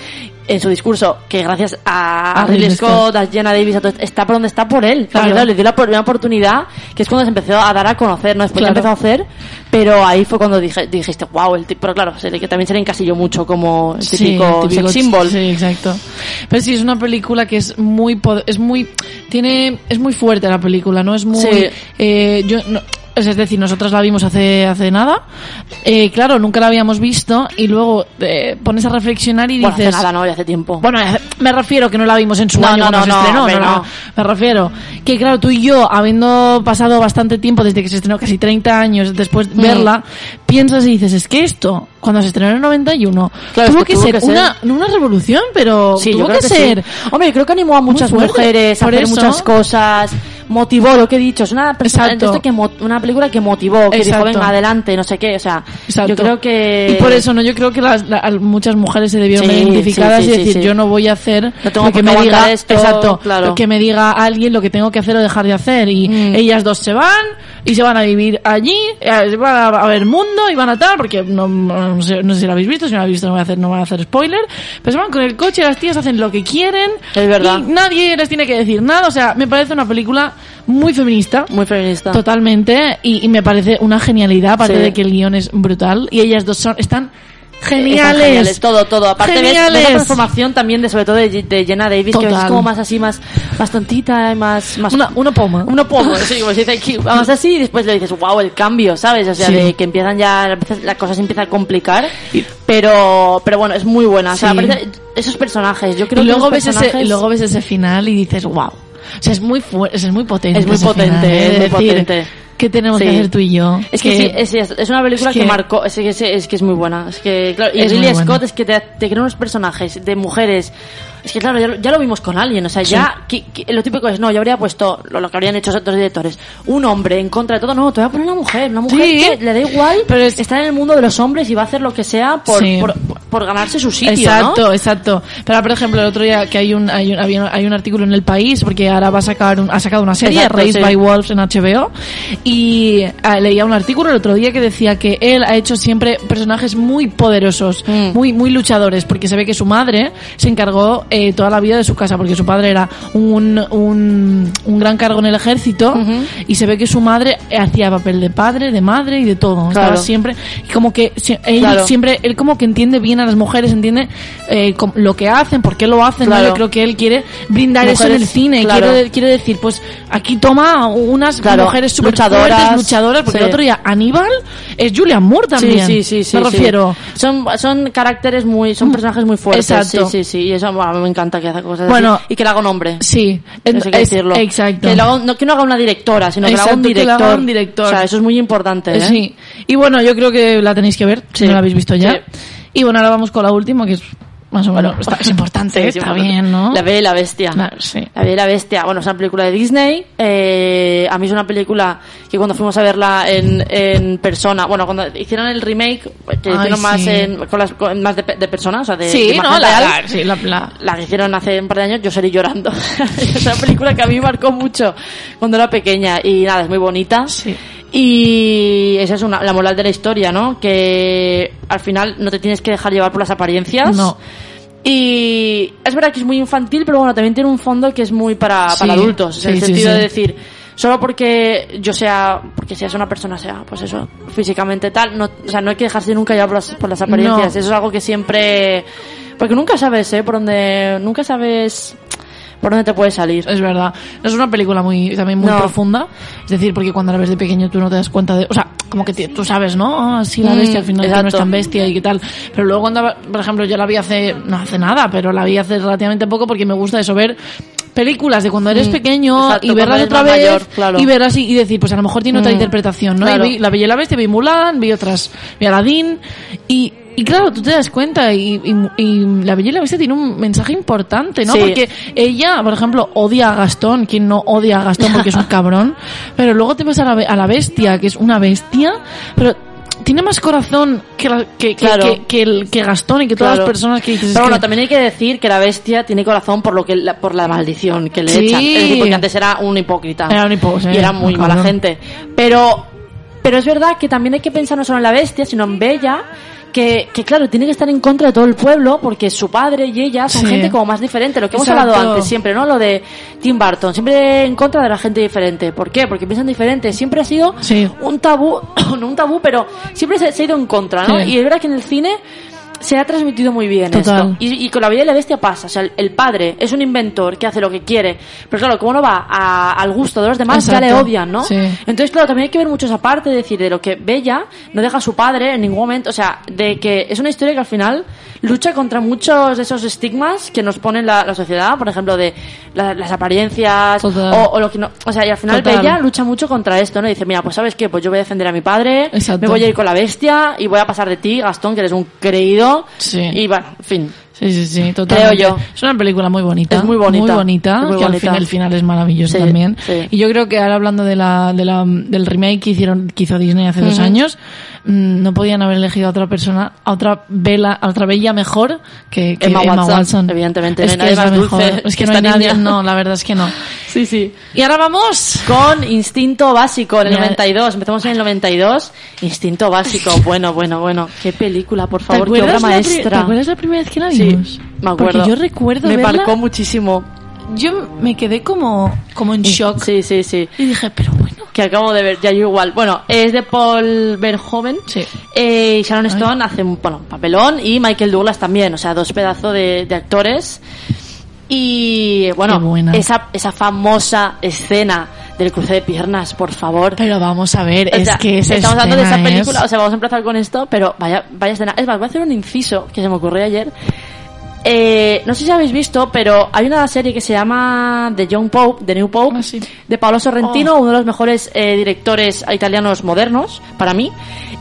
en su discurso, que gracias a, a A Ridley Ridley Scott, a Jenna Davis, a todo está por donde está por él. Claro. claro, le dio la primera oportunidad, que es cuando se empezó a dar a conocer, ¿no? Después Claro. empezó a hacer, pero ahí fue cuando dije, dijiste, wow, el tipo, pero claro, se le- que también se le encasilló mucho como el típico, Sí, sex symbol. Sí, exacto. Pero sí, es una película que es muy, es muy, tiene, es muy fuerte la película, ¿no? Es muy, Sí. eh, yo, no- es decir, nosotros la vimos hace, hace nada, eh, claro, nunca la habíamos visto y luego eh, pones a reflexionar y Bueno, hace dices, nada, no, ya hace tiempo. Bueno, eh, me refiero que no la vimos en su No, año no, cuando no, se no, estrenó, hombre, no. Me refiero que claro, tú y yo, habiendo pasado bastante tiempo desde que se estrenó, casi 30 años después de Mm. verla, piensas y dices, es que esto, cuando se estrenó en el 91, Claro, es tuvo que que, tuvo ser, que ser. Una, una revolución, pero Sí, tuvo que, que, ser. sí. Hombre, creo que animó a muchas mujeres a hacer muchas cosas. Motivó lo que he dicho. Es una, Exacto. que una película que motivó, que Exacto. dijo, venga, adelante, no sé qué. O sea, Exacto. yo creo que... Y por eso, ¿no? Yo creo que las, la- muchas mujeres se debieron Sí, identificadas sí, y sí, decir, sí. yo no voy a hacer No tengo lo que me diga, esto, exacto, claro. lo que me diga alguien, lo que tengo que hacer o dejar de hacer. Y Mm. ellas dos se van y se van a vivir allí, eh, van a, a ver mundo y van a tal, porque no, no sé, no sé si lo habéis visto, si no lo habéis visto no voy a hacer, no voy a hacer spoiler, pero se van con el coche, las tías hacen lo que quieren Es verdad. y nadie les tiene que decir nada. O sea, me parece una película muy feminista. Muy feminista. Totalmente, y, y me parece una genialidad, aparte Sí. de que el guion es brutal, y ellas dos son, están geniales. geniales, todo, todo. Aparte ves, ves Geniales. la transformación también de, sobre todo de, de Jenna Davis, que Total. es como más así, más, más tontita, y más, más Una, una poma. uno poco, [LAUGHS] sí, como se dice aquí, vamos así y después le dices, wow, el cambio, ¿sabes? O sea, Sí. de que empiezan ya, la cosa se empieza a complicar, pero, pero bueno, es muy buena. O sea, esos personajes, yo creo y que luego los ves ese, personajes- y luego ves ese final y dices, wow. O sea, es muy es muy potente. Es muy potente, final, ¿eh? es muy decir, potente. ¿Qué tenemos que hacer tú y yo? Es que, sí, es, es- una película es que, que- marcó, es que, es, que es muy buena. Es que, claro, y Ridley buena. Scott es que te, te crea unos personajes de mujeres. Es que claro, ya, lo- ya lo vimos con Alien, o sea, ya, que- que lo típico es, no, yo habría puesto lo, lo que habrían hecho otros directores, un hombre en contra de todo, no, te voy a poner una mujer, una mujer que le da igual Pero es- estar en el mundo de los hombres y va a hacer lo que sea por, por, por ganarse su sitio, exacto, ¿no? exacto. Pero por ejemplo, el otro día que hay un, hay un, hay un artículo en El País, porque ahora va a sacar un, ha sacado una serie, Exacto, Raised sí. by Wolves en HBO, y ah, leía un artículo el otro día que decía que él ha hecho siempre personajes muy poderosos, Mm. muy, muy luchadores, porque se ve que su madre se encargó eh, toda la vida de su casa, porque su padre era un, un, un gran cargo en el ejército, y se ve que su madre hacía papel de padre, de madre y de todo. Estaba Claro. siempre, y como que si- él Claro. siempre, él como que entiende bien a las mujeres, entiende eh, lo que hacen, por qué lo hacen. Yo creo que él quiere brindar eso en el cine, claro. quiere, quiere decir, pues aquí toma unas Claro, mujeres súper luchadoras, fuertes, luchadoras, porque sí. el otro día Aníbal es Julian Moore también. Sí, sí, sí, sí. Me refiero. Son, son caracteres muy, son personajes muy fuertes. Exacto. Sí, sí, sí. Y eso bueno, me encanta que haga cosas Bueno, así. Y que le haga un hombre. Sí, Eso hay que es- decirlo. exacto. Que, haga- no, que no haga una directora, sino que haga un que director. haga un director. O sea, eso es muy importante. ¿eh? Sí. Y bueno, yo creo que la tenéis que ver, si no la habéis visto ya. Sí. Y bueno, ahora vamos con la última, que es más o menos, está- es importante, [LAUGHS] Sí, es está importante. bien, ¿no? La Bella y la Bestia. Claro, sí. La Bella y la Bestia, bueno, es una película de Disney. Eh, a mí es una película que cuando fuimos a verla en, en persona, bueno, cuando hicieron el remake, que Ay, hicieron más en, con las, con- más de, de personas, o sea, de, de Sí, imagen ¿no? La, la- sí, la- la- la que hicieron hace un par de años, yo salí llorando. [LAUGHS] es una película que a mí marcó mucho cuando era pequeña y nada, es muy bonita. Sí. Y esa es una, la moral de la historia, ¿no? Que al final no te tienes que dejar llevar por las apariencias. No. Y es verdad que es muy infantil, pero bueno, también tiene un fondo que es muy para, Sí, para adultos. en el sí, sí, sentido sí. de decir, solo porque yo sea, porque seas una persona, sea, pues eso, físicamente tal, no, o sea, no hay que dejarse nunca llevar por las, por las apariencias. No. Eso es algo que siempre, porque nunca sabes, ¿eh? Por dónde, nunca sabes por dónde te puede salir. Es verdad. Es una película muy también muy No. profunda. Es decir, porque cuando la ves de pequeño tú no te das cuenta de... O sea, como que te- tú sabes, ¿no? Ah, sí, la bestia al final que no es tan bestia y qué tal. Pero luego cuando, por ejemplo, yo la vi hace... No hace nada, pero la vi hace relativamente poco porque me gusta eso, ver películas de cuando eres Mm, pequeño exacto, y verlas otra vez mayor, claro. y ver así y decir, pues a lo mejor tiene otra Mm, interpretación, ¿no? claro. Y vi La Bella y la Bestia, vi Mulan, vi otras, vi Aladdin y... Y claro, tú te das cuenta y, y- y La Bella y la Bestia tiene un mensaje importante, ¿no? Sí. Porque ella, por ejemplo, odia a Gastón, quien no odia a Gastón porque es un [LAUGHS] cabrón, pero luego te vas a la, a la bestia, que es una bestia, pero tiene más corazón que, la- que, Claro. que, que el- que Gastón y que todas Claro. las personas que dices. Pero bueno, también hay que decir que la bestia tiene corazón por lo que la- por la maldición que le Sí. echan. Es decir, porque antes era un hipócrita. Era un hipó- sí, y era muy mala gente. Pero, pero es verdad que también hay que pensar no solo en la bestia, sino en Bella. Que, que claro, tiene que estar en contra de todo el pueblo porque su padre y ella son Sí. gente como más diferente. Lo que hemos hablado antes siempre, ¿no? Lo de Tim Burton. Siempre en contra de la gente diferente. ¿Por qué? Porque piensan diferente. Siempre ha sido Sí. un tabú, [COUGHS] no un tabú, pero siempre se, se ha ido en contra, ¿no? Sí. Y es verdad que en el cine se ha transmitido muy bien Total. esto. Y, y con la Bella y la Bestia pasa. O sea, el, el padre es un inventor que hace lo que quiere. Pero claro, como no va a- al gusto de los demás, ya le Exacto. odian, ¿no? Sí. Entonces, claro, también hay que ver mucho esa parte de decir de lo que Bella no deja a su padre en ningún momento. O sea, de que es una historia que al final lucha contra muchos de esos estigmas que nos pone la, la sociedad. Por ejemplo, de la- las apariencias o, o lo que no. O sea, y al final Total. Bella lucha mucho contra esto, ¿no? Y dice, mira, pues sabes qué, pues yo voy a defender a mi padre, Exacto. me voy a ir con la bestia y voy a pasar de ti, Gastón, que eres un creído. Sí. Y bueno, en fin. Sí, sí, sí, totalmente. Creo yo. Es una película muy bonita. Es muy bonita. Muy bonita, muy que al bonita. fin el final es maravilloso Sí, también. sí. Y yo creo que ahora hablando de la, de la, del remake que hicieron, que hizo Disney hace dos Ujú. años, mm, no podían haber elegido a otra persona, a otra vela, a otra bella mejor que, que Emma Emma, Watson, Watson. evidentemente, Es no que es más mejor. dulce Es que que no hay nadie, no, la verdad es que no. [LAUGHS] Sí, sí. Y ahora vamos Con Instinto Básico en el Mira. 92. Empezamos en el 92. Instinto Básico. [LAUGHS] Bueno, bueno, bueno. Qué película, por ¿Te favor. Qué obra maestra. ¿Te acuerdas la primera vez que la Sí, me acuerdo. Porque yo recuerdo Me verla, marcó muchísimo. yo me quedé como, como en shock. Sí, sí, sí. Y dije, pero bueno. Que acabo de ver, ya yo igual. Bueno, es de Paul Verhoeven. Sí. Eh, Sharon Stone hace un bueno, papelón y Michael Douglas también. O sea, dos pedazos de, de actores. Y bueno, esa, esa famosa escena del cruce de piernas, por favor. Pero vamos a ver, O es sea, que esa estamos hablando de esa película, es- o sea, vamos a empezar con esto, pero vaya, vaya escena. Es más, voy a hacer un inciso que se me ocurrió ayer. Eh, no sé si habéis visto, pero hay una serie que se llama The Young Pope, The New Pope, Ah, sí. de Paolo Sorrentino, Oh. uno de los mejores eh, directores italianos modernos, para mí.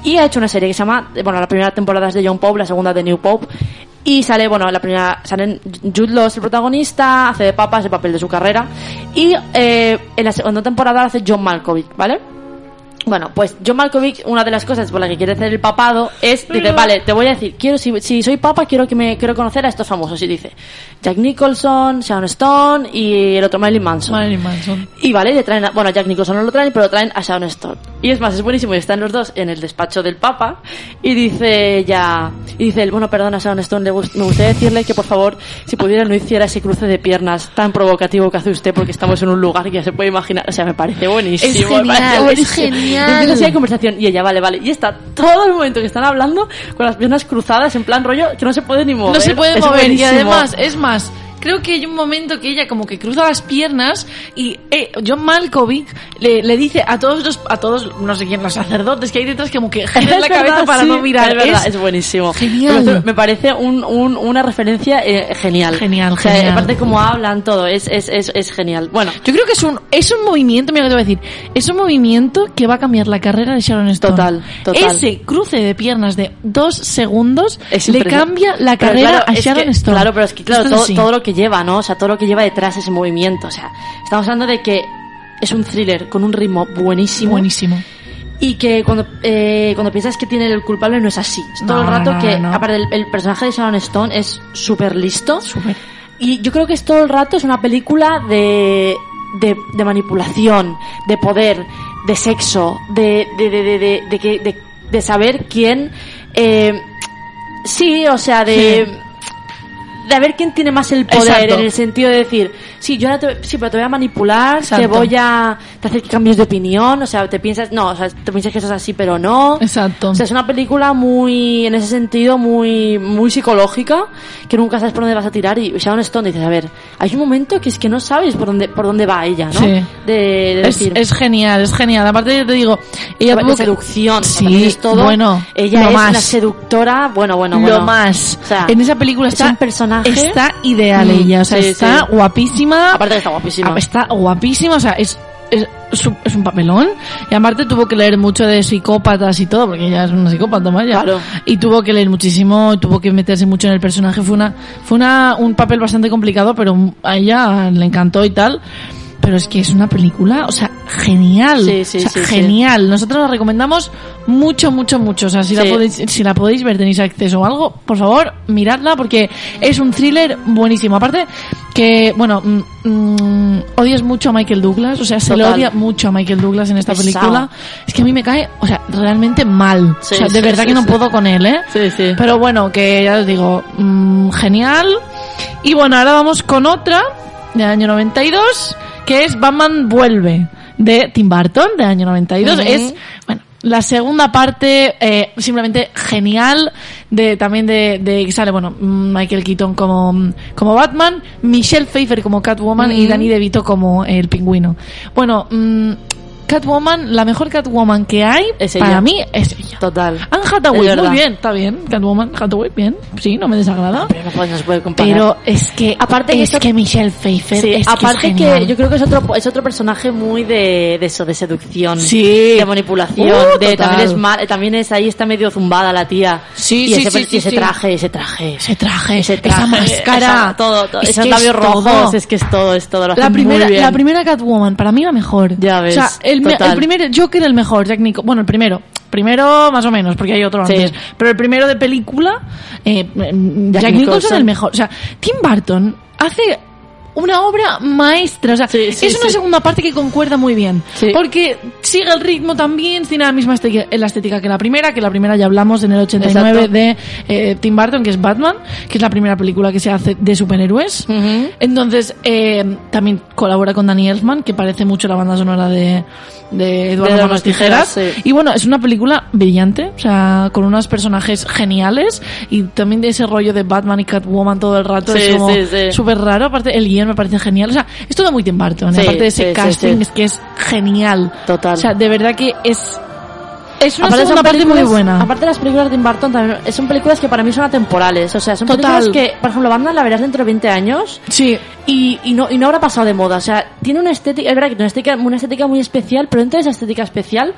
Y ha hecho una serie que se llama, eh, bueno, la primera temporada es de Young Pope, la segunda de New Pope. Y sale, bueno, la primera, salen Jude Law es el protagonista, hace de papa, es el papel de su carrera. Y eh, en la segunda temporada hace John Malkovich, ¿vale? Bueno, pues John Malkovich, una de las cosas por las que quiere hacer el papado es, dice, vale, te voy a decir, quiero, si, si soy papa, quiero que me, quiero conocer a estos famosos. Y dice, Jack Nicholson, Sharon Stone y el otro Marilyn Manson. Marilyn Manson. Y vale, le traen, a, bueno, a Jack Nicholson no lo traen, pero traen a Sharon Stone. Y es más, es buenísimo, y están los dos en el despacho del Papa, y dice ya, y dice bueno, perdona Sharon Stone, le gust- me gustaría decirle que por favor, si pudiera no hiciera ese cruce de piernas tan provocativo que hace usted, porque estamos en un lugar que ya se puede imaginar, o sea, me parece buenísimo. Es me parece genial, es buenísimo. Genial. Y empieza así la conversación, y ella, vale, vale, y está todo el momento que están hablando con las piernas cruzadas, en plan rollo, que no se puede ni mover. No se puede Es mover y buenísimo. además, es más, creo que hay un momento que ella como que cruza las piernas y eh, John Malkovich le, le dice a todos los, a todos, no sé quién, los sacerdotes que hay detrás como que giran [LAUGHS] la cabeza verdad, para sí, no mirar. Es verdad, es, buenísimo. genial. Me parece- un, un- una referencia eh, genial. Genial, O sea, genial. Aparte como hablan todo, es, es, es, es genial. Bueno, Yo creo que es un, es un movimiento, mira lo que te voy a decir, es un movimiento que va a cambiar la carrera de Sharon Stone. Total, total. Ese cruce de piernas de dos segundos le cambia la carrera claro, a Sharon que- Stone. Claro, pero es que claro, todo, todo lo que lleva, ¿no? O sea, todo lo que lleva detrás ese movimiento. O sea, estamos hablando de que es un thriller con un ritmo buenísimo. Buenísimo. Y que cuando, eh, cuando piensas que tiene el culpable no es así. Es todo No, el rato no, que, aparte, el, el personaje de Sharon Stone es súper listo. Súper. Y yo creo que es todo el rato es una película de, de, de manipulación, de poder, de sexo, de, de, de, de- de saber quién... eh, sí, o sea, de... De ver quién tiene más el poder Exacto. en el sentido de decir, sí, yo ahora te, sí, pero te voy a manipular, te Exacto. voy a te hacer cambios de opinión, o sea, te piensas, no, o sea, te piensas que eso es así, pero no. Exacto. O sea, es una película muy, en ese sentido, muy, muy psicológica, que nunca sabes por dónde vas a tirar. Y Sharon Stone dices, a ver, hay un momento que es que no sabes por dónde, por dónde va ella, ¿no? Sí. De, de Es, decir, es genial, es genial. Aparte, yo te digo, ella tuvo que- seducción, Sí, es todo. bueno, ella lo es más. una seductora, bueno, bueno, lo bueno. más. O sea, en esa película es está, un personaje. está ideal Mm, ella, o sea, sí, está sí. guapísima. Aparte que está guapísima. Ah, Está guapísima, o sea, es, es, es un, papelón. Y aparte tuvo que leer mucho de psicópatas y todo, porque ella es una psicópata, vaya. Claro. Y tuvo que leer muchísimo, tuvo que meterse mucho en el personaje. Fue una, fue una, un papel bastante complicado, pero a ella le encantó y tal. Pero es que es una película, o sea, genial. Sí, sí, O sea, sí, genial. Nosotros la recomendamos mucho, mucho, mucho. O sea, si, la podéis, si la podéis ver, tenéis acceso o algo, por favor, miradla porque es un thriller buenísimo. Aparte que, bueno, mm, mm, odias mucho a Michael Douglas, o sea, se le Total. odia mucho a Michael Douglas en esta Pesado. película. Es que a mí me cae, o sea, realmente mal. Sí, o sea, de verdad que no puedo con él, ¿eh? Sí, sí. Pero bueno, que ya os digo, mm, genial. Y bueno, ahora vamos con otra del año 92, que es Batman Vuelve, de Tim Burton, del año 92. Ujú. Es, bueno, la segunda parte, eh, simplemente genial, de también de, de sale, bueno, Michael Keaton como, como Batman, Michelle Pfeiffer como Catwoman y Ujú. Danny DeVito como el pingüino. Bueno, mm, Catwoman, la mejor Catwoman que hay, Es ella. para mí es ella. Total. Anne Es Hathaway, verdad. muy bien, está bien. Catwoman, Hathaway, bien. Sí, no me desagrada. Pero no, puede- no se puede comparar. Pero es que, Aparte que es eso- que Michelle Pfeiffer Sí, es aparte que, que, es genial. yo creo que es otro es otro personaje muy de, de eso, de seducción, Sí. de manipulación, Uh, de también es mal, también es ahí está medio zumbada la tía. Sí, y sí, ese, sí, y sí, ese sí. traje, ese traje, ese traje, ese esa traje, máscara, esa- todo, todo, es esos que labios es rojos, todo. es que es todo, es todo lo La primera, muy bien. la primera Catwoman, para mí la mejor. Ya ves, O sea, el, el primer Joker el mejor, Jack Nicholson. Bueno, el primero. Primero, más o menos, porque hay otro Sí. antes. Pero el primero de película, eh, Jack, Nicholson, Nicholson. el mejor. O sea, Tim Burton hace una obra maestra. O sea, Sí, sí, es una sí. segunda parte que concuerda muy bien. Porque sigue el ritmo también, tiene la misma estética, la estética que la primera, que la primera ya hablamos en el 89 Exacto. de eh, Tim Burton, que es Batman, que es la primera película que se hace de superhéroes. Ujú. Entonces, eh, también colabora con Danny Elfman, que parece mucho la banda sonora de, de Eduardo De Manos Tijeras. Tijeras. Y bueno, es una película brillante, o sea, con unos personajes geniales y también de ese rollo de Batman y Catwoman todo el rato. Sí, es como sí, sí. súper raro. Aparte, el guion me parece genial. O sea, es todo muy Tim Burton. Sí, aparte de ese sí, casting, sí. es que es genial. Total. O sea, de verdad que es. Es una Aparte segunda parte muy buena. Aparte las películas de Tim Burton también son películas que para mí son atemporales, o sea, son Total. películas que, por ejemplo, Batman la verás dentro de 20 años Sí, y, y no y no habrá pasado de moda, o sea, tiene una estética, es verdad que tiene una estética, una estética muy especial, pero dentro de esa estética especial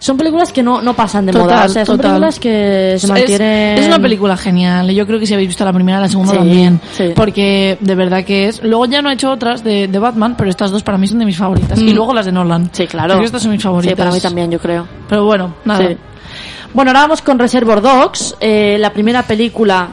son películas que no, no pasan de moda, Total, o sea, son total. películas que se mantienen Es, una película genial. Yo creo que si habéis visto la primera, la segunda Sí, también. sí. Porque de verdad que es. Luego ya no he hecho otras de, de Batman, pero estas dos para mí son de mis favoritas. Mm. Y luego las de Nolan. Sí, claro. Creo que estas son mis favoritas. Sí, para mí también, yo creo. Pero bueno, nada. Sí. Bueno, ahora vamos con Reservoir Dogs, eh, la primera película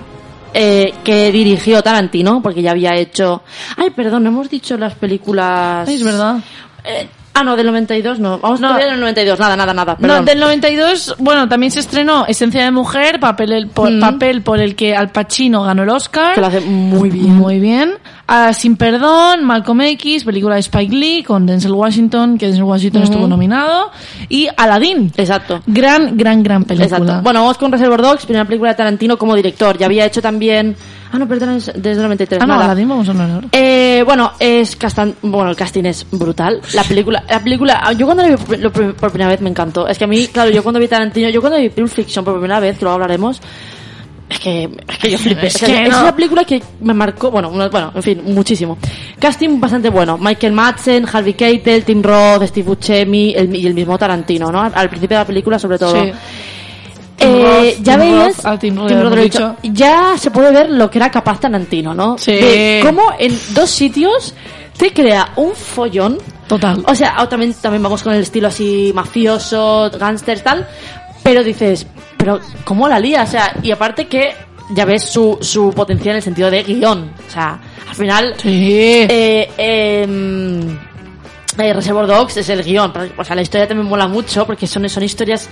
eh, que dirigió Tarantino, porque ya había hecho... Ay, perdón, no hemos dicho las películas... Es verdad. Eh, ah, no, del 92 no. Vamos No. todavía del 92, nada, nada, nada. No, Perdón. del 92, bueno, también se estrenó Esencia de Mujer, papel, el, por, Mm. papel por el que Al Pacino ganó el Oscar. Que lo hace muy bien. Muy bien. Ah, Sin Perdón, Malcolm X, película de Spike Lee con Denzel Washington, que Denzel Washington estuvo nominado. Y Aladdin. Exacto. Gran, gran, gran película. Exacto. Bueno, vamos con Reservoir Dogs, primera película de Tarantino como director. Ya había hecho también... Ah, no, perdón, es desde el 93. ah, no, nada. Aladdin vamos a hablar ahora. Eh, bueno, es castan, bueno, el casting es brutal. La película, la película, yo cuando la vi por, lo- por primera vez me encantó. Es que a mí, claro, yo cuando vi Tarantino, yo cuando vi Pulp Fiction por primera vez, que luego hablaremos, es que, es que yo [LAUGHS] flipé. Es que que es no. una película que me marcó, bueno, una- bueno, en fin, muchísimo. Casting bastante bueno. Michael Madsen, Harvey Keitel, Tim Roth, Steve Buscemi el- y el mismo Tarantino, ¿no? Al, al principio de la película, sobre todo. Sí. Eh, ya veías, Roth, Tim Roth, Tim ya Roth, se puede ver lo que era capaz Tarantino, ¿no? Sí. De cómo en dos sitios te crea un follón. Total. O sea, también, también vamos con el estilo así mafioso, gángster, tal. Pero dices, pero ¿cómo la lía? O sea, y aparte que ya ves su, su potencial en el sentido de guion. O sea, al final, Sí. eh, em, eh, Reservoir Dogs es el guion. O sea, la historia también mola mucho porque son, son historias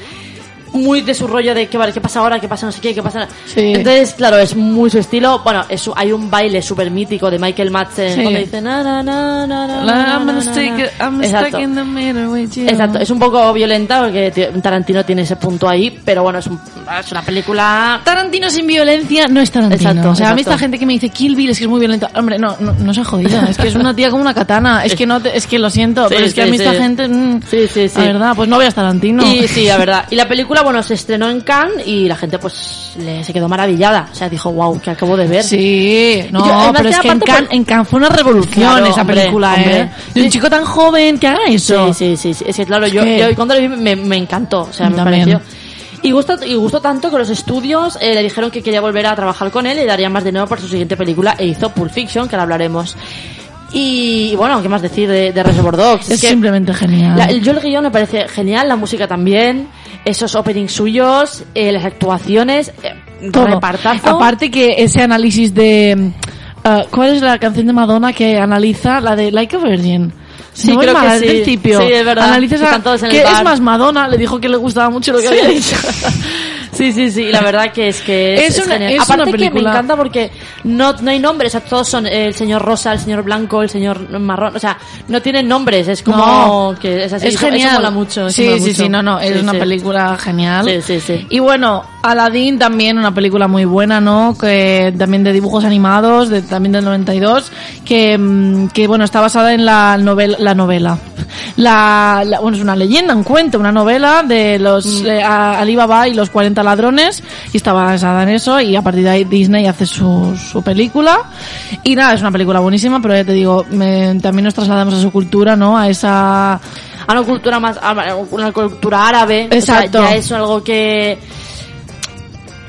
muy de su rollo de qué vale, qué pasa ahora, qué pasa no sé qué, qué pasa. Sí. Entonces, claro, es muy su estilo. Bueno, es, hay un baile súper mítico de Michael Madsen Sí. cuando dice na na na na na, na, I'm na, stick Exacto. in the with you. Exacto, es un poco violenta porque ti- Tarantino tiene ese punto ahí, pero bueno, es, un- es una película Tarantino sin violencia no es Tarantino. Exacto, o sea, a mí exacto. esta gente que me dice Kill Bill es que es muy violenta. Hombre, no, no, no se ha jodido. Es que es una tía como una katana. Es que no, te- es que lo siento, Sí, pero es que a mí esta gente, mm, Sí, sí, sí. la verdad, pues no veas Tarantino. Y sí, la verdad. Y la película, bueno, se estrenó en Cannes y la gente pues le, se quedó maravillada. O sea, dijo, wow, que acabo de ver. Sí, no, Yo, pero que es que en Cannes, por- en Cannes fue una revolución Claro, esa hombre, película, hombre. ¿eh? De un Sí. chico tan joven que haga eso. Sí, sí, sí, sí. Es que claro, yo, ¿Qué? yo cuando lo vi me, me encantó. O sea, me también. pareció. Y gustó, y gustó tanto que los estudios eh, le dijeron que quería volver a trabajar con él y darían más dinero por su siguiente película e hizo Pulp Fiction, que ahora hablaremos. Y, bueno, ¿qué más decir de, de Reservoir Dogs? Es que simplemente genial. la- yo el guion me parece genial, la música también, esos openings suyos, eh, las actuaciones, eh, Todo. repartazo. Aparte que ese análisis de... ah, ¿Cuál es la canción de Madonna que analiza? La de Like a Virgin. Sí, No creo que sí. principio. Sí, es verdad. Analiza esa- Están todos en el que es más Madonna, le dijo que le gustaba mucho lo que había dicho. [LAUGHS] Sí, sí, sí, la verdad que es que es, Es una- es Aparte una que me película- encanta porque no, no hay nombres, o sea, todos son el señor rosa, el señor blanco, el señor marrón, o sea, no tienen nombres, es como No. que es así, es genial. Eso mola mucho. eso Sí, mola sí, mucho. sí, no, no, es Sí, una sí. película genial. Sí, sí, sí. Y bueno, Aladdin también, una película muy buena, ¿no? Que también de dibujos animados, de, también del 92, que, mm, que bueno, está basada en la novela, la novela, la, la- bueno, es una leyenda, un cuento, una novela de los Mm. eh, Alibaba y los 40 ladrones y estaba basada en eso y a partir de ahí Disney hace su, su película y nada, es una película buenísima, pero ya te digo, me- también nos trasladamos a su cultura, ¿no? A esa... a una cultura más a una cultura árabe O Exacto. sea, ya es algo que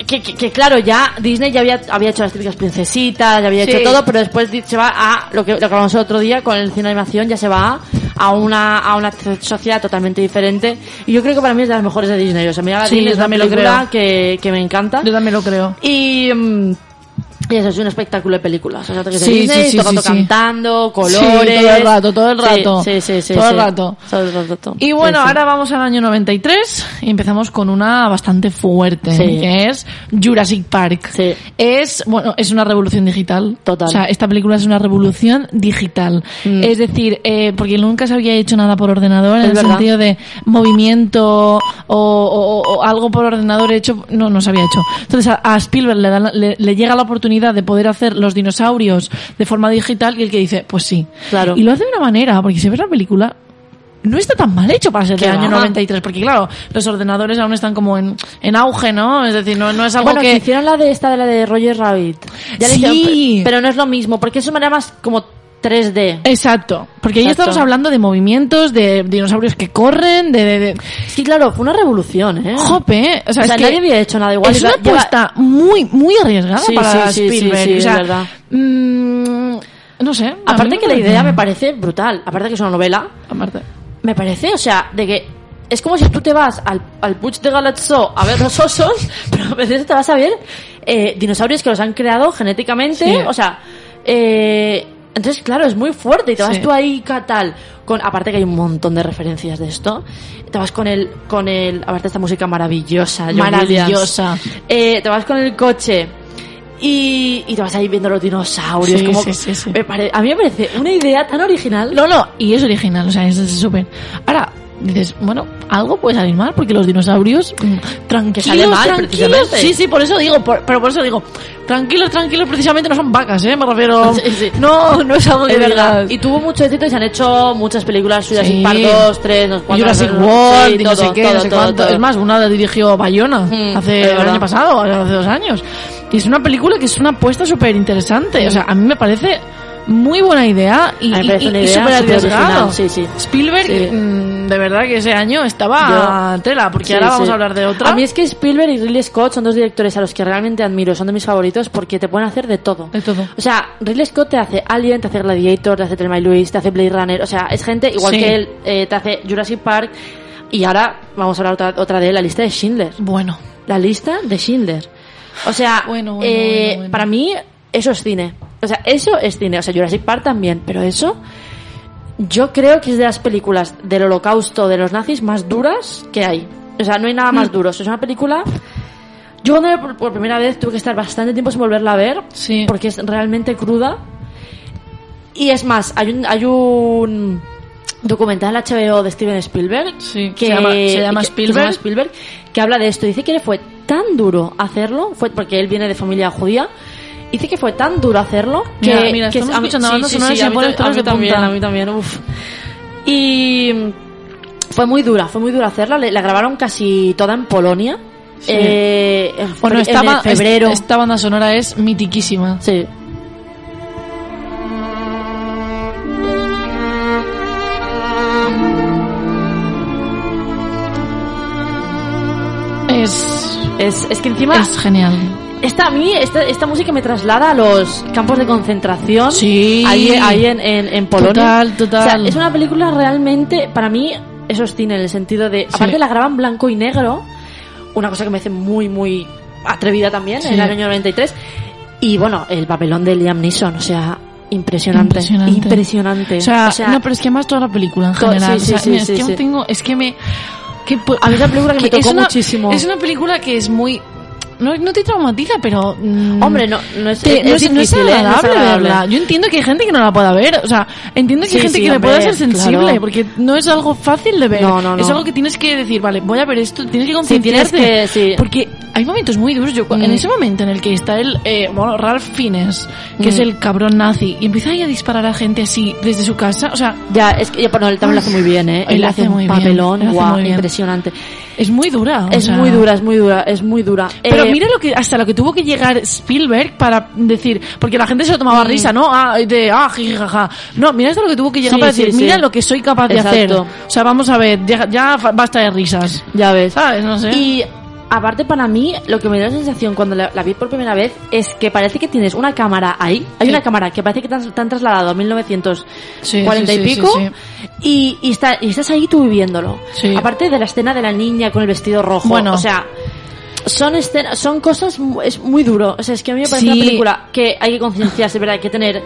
que, que- que, claro ya Disney ya había, había hecho las típicas princesitas ya había Sí. hecho todo pero después se va a lo que lo que hablamos el otro día con el cine de animación ya se va a una a una sociedad totalmente diferente y yo creo que para mí es de las mejores de Disney o sea mira Sí, Disney es una película que, que me encanta Yo también lo creo. y mm, y eso es un espectáculo de películas. O sea, que Sí, Disney, sí, sí, todo el rato sí, sí. cantando, colores. Todo el rato, todo el rato. Sí, sí, sí. Todo el rato. Todo el rato. Y bueno, ahora vamos al año 93 y empezamos con una bastante fuerte, Sí. que es Jurassic Park. Sí. Es, bueno, es una revolución digital. Total. O sea, esta película es una revolución digital. Mm. Es decir, eh, porque nunca se había hecho nada por ordenador en Es el verdad. sentido de movimiento o, o- o algo por ordenador hecho, no, no se había hecho. Entonces a, a Spielberg le, le- le llega la oportunidad de poder hacer los dinosaurios de forma digital y el que dice, pues sí. Claro. Y lo hace de una manera, porque si ves la película, no está tan mal hecho para ser ¿Qué del año va? 93, porque claro, los ordenadores aún están como en, en auge, ¿no? Es decir, no, no es algo Bueno, que hicieron la de esta de la de Roger Rabbit. Ya le Sí. hicieron, pero no es lo mismo, porque es una manera más como 3D. Exacto, porque ahí Exacto. estamos hablando de movimientos, de dinosaurios que corren, de... de, de- Sí, claro, fue una revolución, ¿eh? Jope, ¿eh? o sea, O sea, es que nadie había hecho nada igual. es Lleva- una apuesta muy, muy arriesgada Sí, para sí, Spielberg. sí, o es sea, verdad. mm, no sé. Aparte que la idea me parece brutal. Aparte que es una novela, Aparte. me parece, o sea, de que es como si tú te vas al, al Puig de Galatzó a ver los osos, [LAUGHS] pero a veces te vas a ver eh, dinosaurios que los han creado genéticamente, Sí. o sea, eh, entonces claro, es muy fuerte y te vas Sí. tú ahí tal con aparte que hay un montón de referencias de esto, te vas con el con el aparte esta música maravillosa, John Maravillosa. Eh, te vas con el coche y, y te vas ahí viendo los dinosaurios, Sí, como sí, sí, sí. me pare- a mí me parece una idea tan original. No, no, y es original, o sea, es súper. Ahora, dices, bueno, algo puede salir mal, porque los dinosaurios, mm, tranquilos, sale mal, tranquilos. Sí, sí, por eso digo, por- pero por eso digo, tranquilos, tranquilos, precisamente no son vacas, ¿eh? Me refiero. [LAUGHS] Sí, sí. No, no es algo que Es verdad. digas. Y tuvo mucho éxito y se han hecho muchas películas, Jurassic Sí. Park 2, 3, no sé cuántas, Jurassic no sé, World, no sé qué, todo, no sé todo, cuánto. todo. Es más, una la dirigió Bayona Mm, hace el año pasado, hace dos años. Y es una película que es una apuesta súper interesante. O sea, a mí me parece muy buena idea y, y- súper arriesgado. original, sí, sí. Spielberg, Sí. mm, de verdad que ese año estaba a tela, porque ahora vamos a hablar de otra. A mí es que Spielberg y Ridley Scott son dos directores a los que realmente admiro, son de mis favoritos porque te pueden hacer de todo. De todo. O sea, Ridley Scott te hace Alien, te hace Gladiator, te hace Thelma y Louise, te hace Blade Runner, o sea, es gente igual que él, eh, te hace Jurassic Park y ahora vamos a hablar otra, otra de él, la lista de Schindler. Bueno, La lista de Schindler. O sea, Bueno, bueno, eh, bueno. para mí eso es cine. O sea, eso es cine. O sea, Jurassic Park también. Pero eso, yo creo que es de las películas del holocausto de los nazis más duras que hay. O sea, no hay nada más duro. O sea, es una película... Yo cuando la vi por, primera vez tuve que estar bastante tiempo sin volverla a ver. Sí. Porque es realmente cruda. Y es más, hay un... Hay un documental en HBO de Steven Spielberg Sí, que se llama- se llama que- que Spielberg. Spielberg que habla de esto dice que le fue tan duro hacerlo fue porque él viene de familia judía dice que fue tan duro hacerlo que, Mira, mira, que a mí- se ponen los pelos a mí de también punta. a mí también uf. y fue muy dura fue muy dura hacerla la grabaron casi toda en Polonia Sí. eh, en, bueno, en esta, febrero esta banda sonora es mitiquísima. sí Es, es, es que encima es genial. Esta a mí, esta, esta música me traslada a los campos de concentración. Sí. Ahí, ahí en, en, en Polonia. Total, total. O sea, es una película realmente, para mí, eso es cine en el sentido de. Aparte, la graban blanco y negro. Una cosa que me hace muy, muy atrevida también Sí. en el año 93. Y bueno, el papelón de Liam Neeson, o sea, impresionante. Impresionante. Impresionante. O sea, no, pero es que más toda la película en general. sí, sí, o sea, mira, es que sí. aún tengo, es que me, que A mí es una película que me es tocó una- muchísimo. Es una película que es muy, no, no te traumatiza, pero... mm, Hombre, no, no es, te- es no, es, es difícil, ¿eh? No es agradable verla. Yo entiendo que hay gente que no la pueda ver. O sea, entiendo que Sí, hay gente sí, que le pueda ser sensible, claro. porque no es algo fácil de ver. No, no, Es algo que tienes que decir, vale, voy a ver esto, tienes que concienciarte. sí. Porque hay momentos muy duros. Yo, cu- En Mm. ese momento en el que está el, eh, bueno, Ralph Fiennes, que es Mm. el cabrón nazi, y empieza ahí a disparar a gente así desde su casa, o sea, Ya, es que bueno, él también lo hace muy bien, ¿eh? Él Él hace hace un papelón, guau, bien. impresionante. es muy dura. Es sea. muy dura, es muy dura, es muy dura. Pero Eh, mira lo que hasta lo que tuvo que llegar Spielberg para decir, porque la gente se lo tomaba Mm. risa, ¿no? Ah, de ah, jijaja. No, mira hasta lo que tuvo que llegar Sí, para sí, decir, mira lo que soy capaz de hacer. O sea, vamos a ver, ya, basta de risas. Ya ves. ¿Sabes? No sé. Y aparte para mí, lo que me dio la sensación cuando la, la vi por primera vez es que parece que tienes una cámara ahí. Hay Sí. una cámara que parece que te han, te han trasladado a 1940 Sí, sí, y pico. sí, Y, y, está, y estás ahí tú viviéndolo. Sí. Aparte de la escena de la niña con el vestido rojo. Bueno. O sea... Son escenas, son cosas, es muy duro. O sea, es que a mí me parece Sí. una película que hay que concienciarse, ¿verdad? Hay que tener,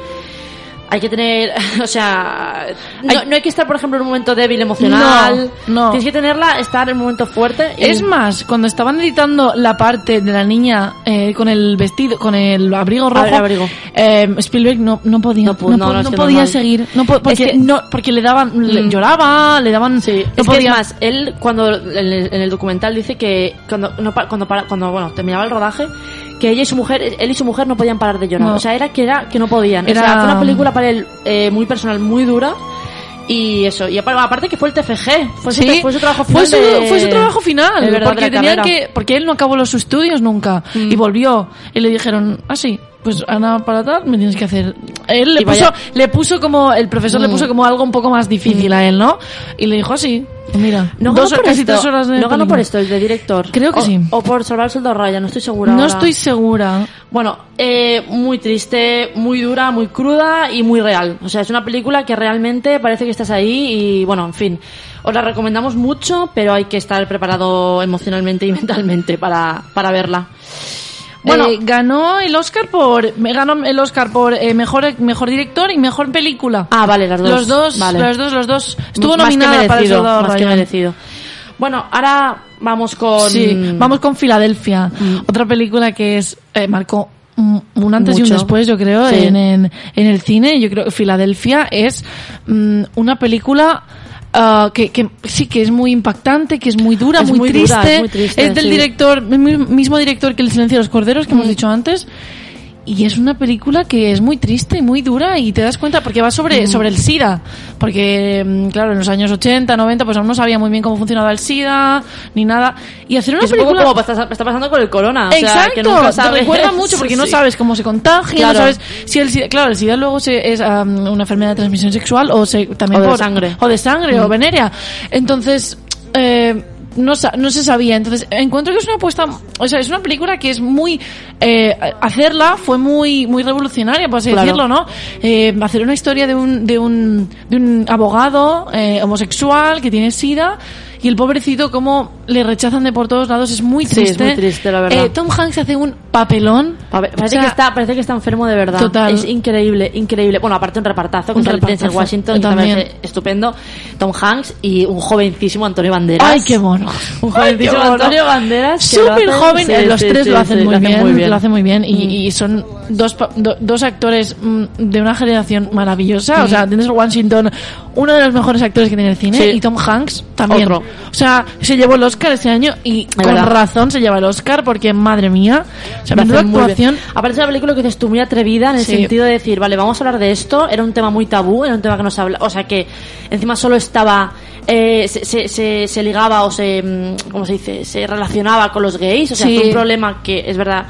hay que tener, [LAUGHS] o sea, no Hay- no hay que estar, por ejemplo, en un momento débil emocional. No, no. Tienes que tenerla, estar en un momento fuerte. y- Es más, cuando estaban editando la parte de la niña eh, con el vestido, con el abrigo rojo, abrigo. eh, Spielberg no, no podía, No no, pu- no, po- no, es no que podía seguir, no po- porque, que- no, porque le daban, le- Mm. lloraba, le daban, Sí, no es podía, que es más, él cuando en el, en el documental dice que cuando no cuando para- cuando bueno terminaba el rodaje que ella y su mujer él y su mujer no podían parar de llorar, No. o sea era que era que no podían, Era- o sea fue una película para él eh, muy personal, muy dura. Y eso y apa- aparte que fue el TFG, fue, su, Sí, fue su trabajo fue final, su, de- fue su trabajo final, verdad, porque tenían que, porque él no acabó los estudios nunca Mm. y volvió y le dijeron, ah sí, pues Ana para tal me tienes que hacer. Él le puso, le puso como el profesor le Mm. puso como algo un poco más difícil a él, ¿no? Y le dijo así, pues mira, no dos por casi esto, tres horas de no ganó por esto el de director Creo que O- sí. o por salvar el soldado Ryan no estoy segura No ahora. estoy segura. Bueno, eh, muy triste, muy dura, muy cruda y muy real. O sea, es una película que realmente parece que estás ahí y, bueno, en fin. Os la recomendamos mucho, pero hay que estar preparado emocionalmente y [LAUGHS] mentalmente para, para verla. Bueno, Bueno, ganó el Oscar por, me ganó el Oscar por eh, mejor mejor director y mejor película. ah, vale, las dos. los dos, vale. los dos, los dos. Estuvo Más que nominada para el Soldado Más que merecido. Bueno, ahora vamos con... Sí, vamos con Filadelfia, Mm. otra película que es eh, marcó un antes y un después, yo creo, Sí. en, en, en el cine. Yo creo que Filadelfia es mm, una película ah, que, que sí que es muy impactante, que es muy dura, Es muy, muy dura, triste. es muy triste, del sí. director, el mi- mismo director que El silencio de los corderos que hemos Mm. dicho antes. Y es una película que es muy triste y muy dura y te das cuenta porque va sobre, sobre el SIDA. Porque, mm, claro, en los años 80, 90, pues aún no sabía muy bien cómo funcionaba el SIDA ni nada. Y hacer una Es un poco película... como está, está pasando con el corona. o sea, Exacto, que nunca te sabes. recuerda mucho porque no Sí. sabes cómo se contagia, Claro. no sabes si el SIDA, claro, el SIDA luego se- es am, una enfermedad de transmisión sexual o se, también O de por- sangre. o de sangre o venérea. Entonces, eh, no, no se sabía. Entonces, encuentro que es una apuesta, o sea, es una película que es muy, eh, hacerla fue muy, muy revolucionaria, por así Claro. decirlo, ¿no? Eh, hacer una historia de un, de un, de un abogado eh, homosexual que tiene SIDA y el pobrecito como le rechazan de por todos lados es muy Sí, es triste. muy triste, la verdad. Eh, Tom Hanks hace un papelón. Pa- Parece, O sea, que está, parece que está enfermo de verdad. Total. Es increíble, increíble. Bueno, aparte un repartazo con Denzel Washington, que también también. es estupendo. Tom Hanks y un jovencísimo Antonio Banderas. Ay, qué mono. [LAUGHS] Un jovencísimo mono. Antonio Banderas. Súper joven, sí, los sí, tres lo hacen muy, lo hacen bien, lo hacen muy bien y, Mm. y son dos, do- dos actores mm, de una generación maravillosa, o sea, Denzel Washington, uno de los mejores actores que tiene el cine Sí. y Tom Hanks también. Otro. O sea, se llevó el Oscar ese año y con verdad. razón se lleva el Oscar porque madre mía, hacen muy bien. actuación. Aparte es una película que dices tú muy atrevida en el Sí. sentido de decir, vale, vamos a hablar de esto. Era un tema muy tabú, era un tema que no se habla, o sea que encima solo estaba, eh, se, se, se, se ligaba o se, mm, ¿cómo se dice? Se relacionaba con los gays, o sea, Sí. fue un problema que es verdad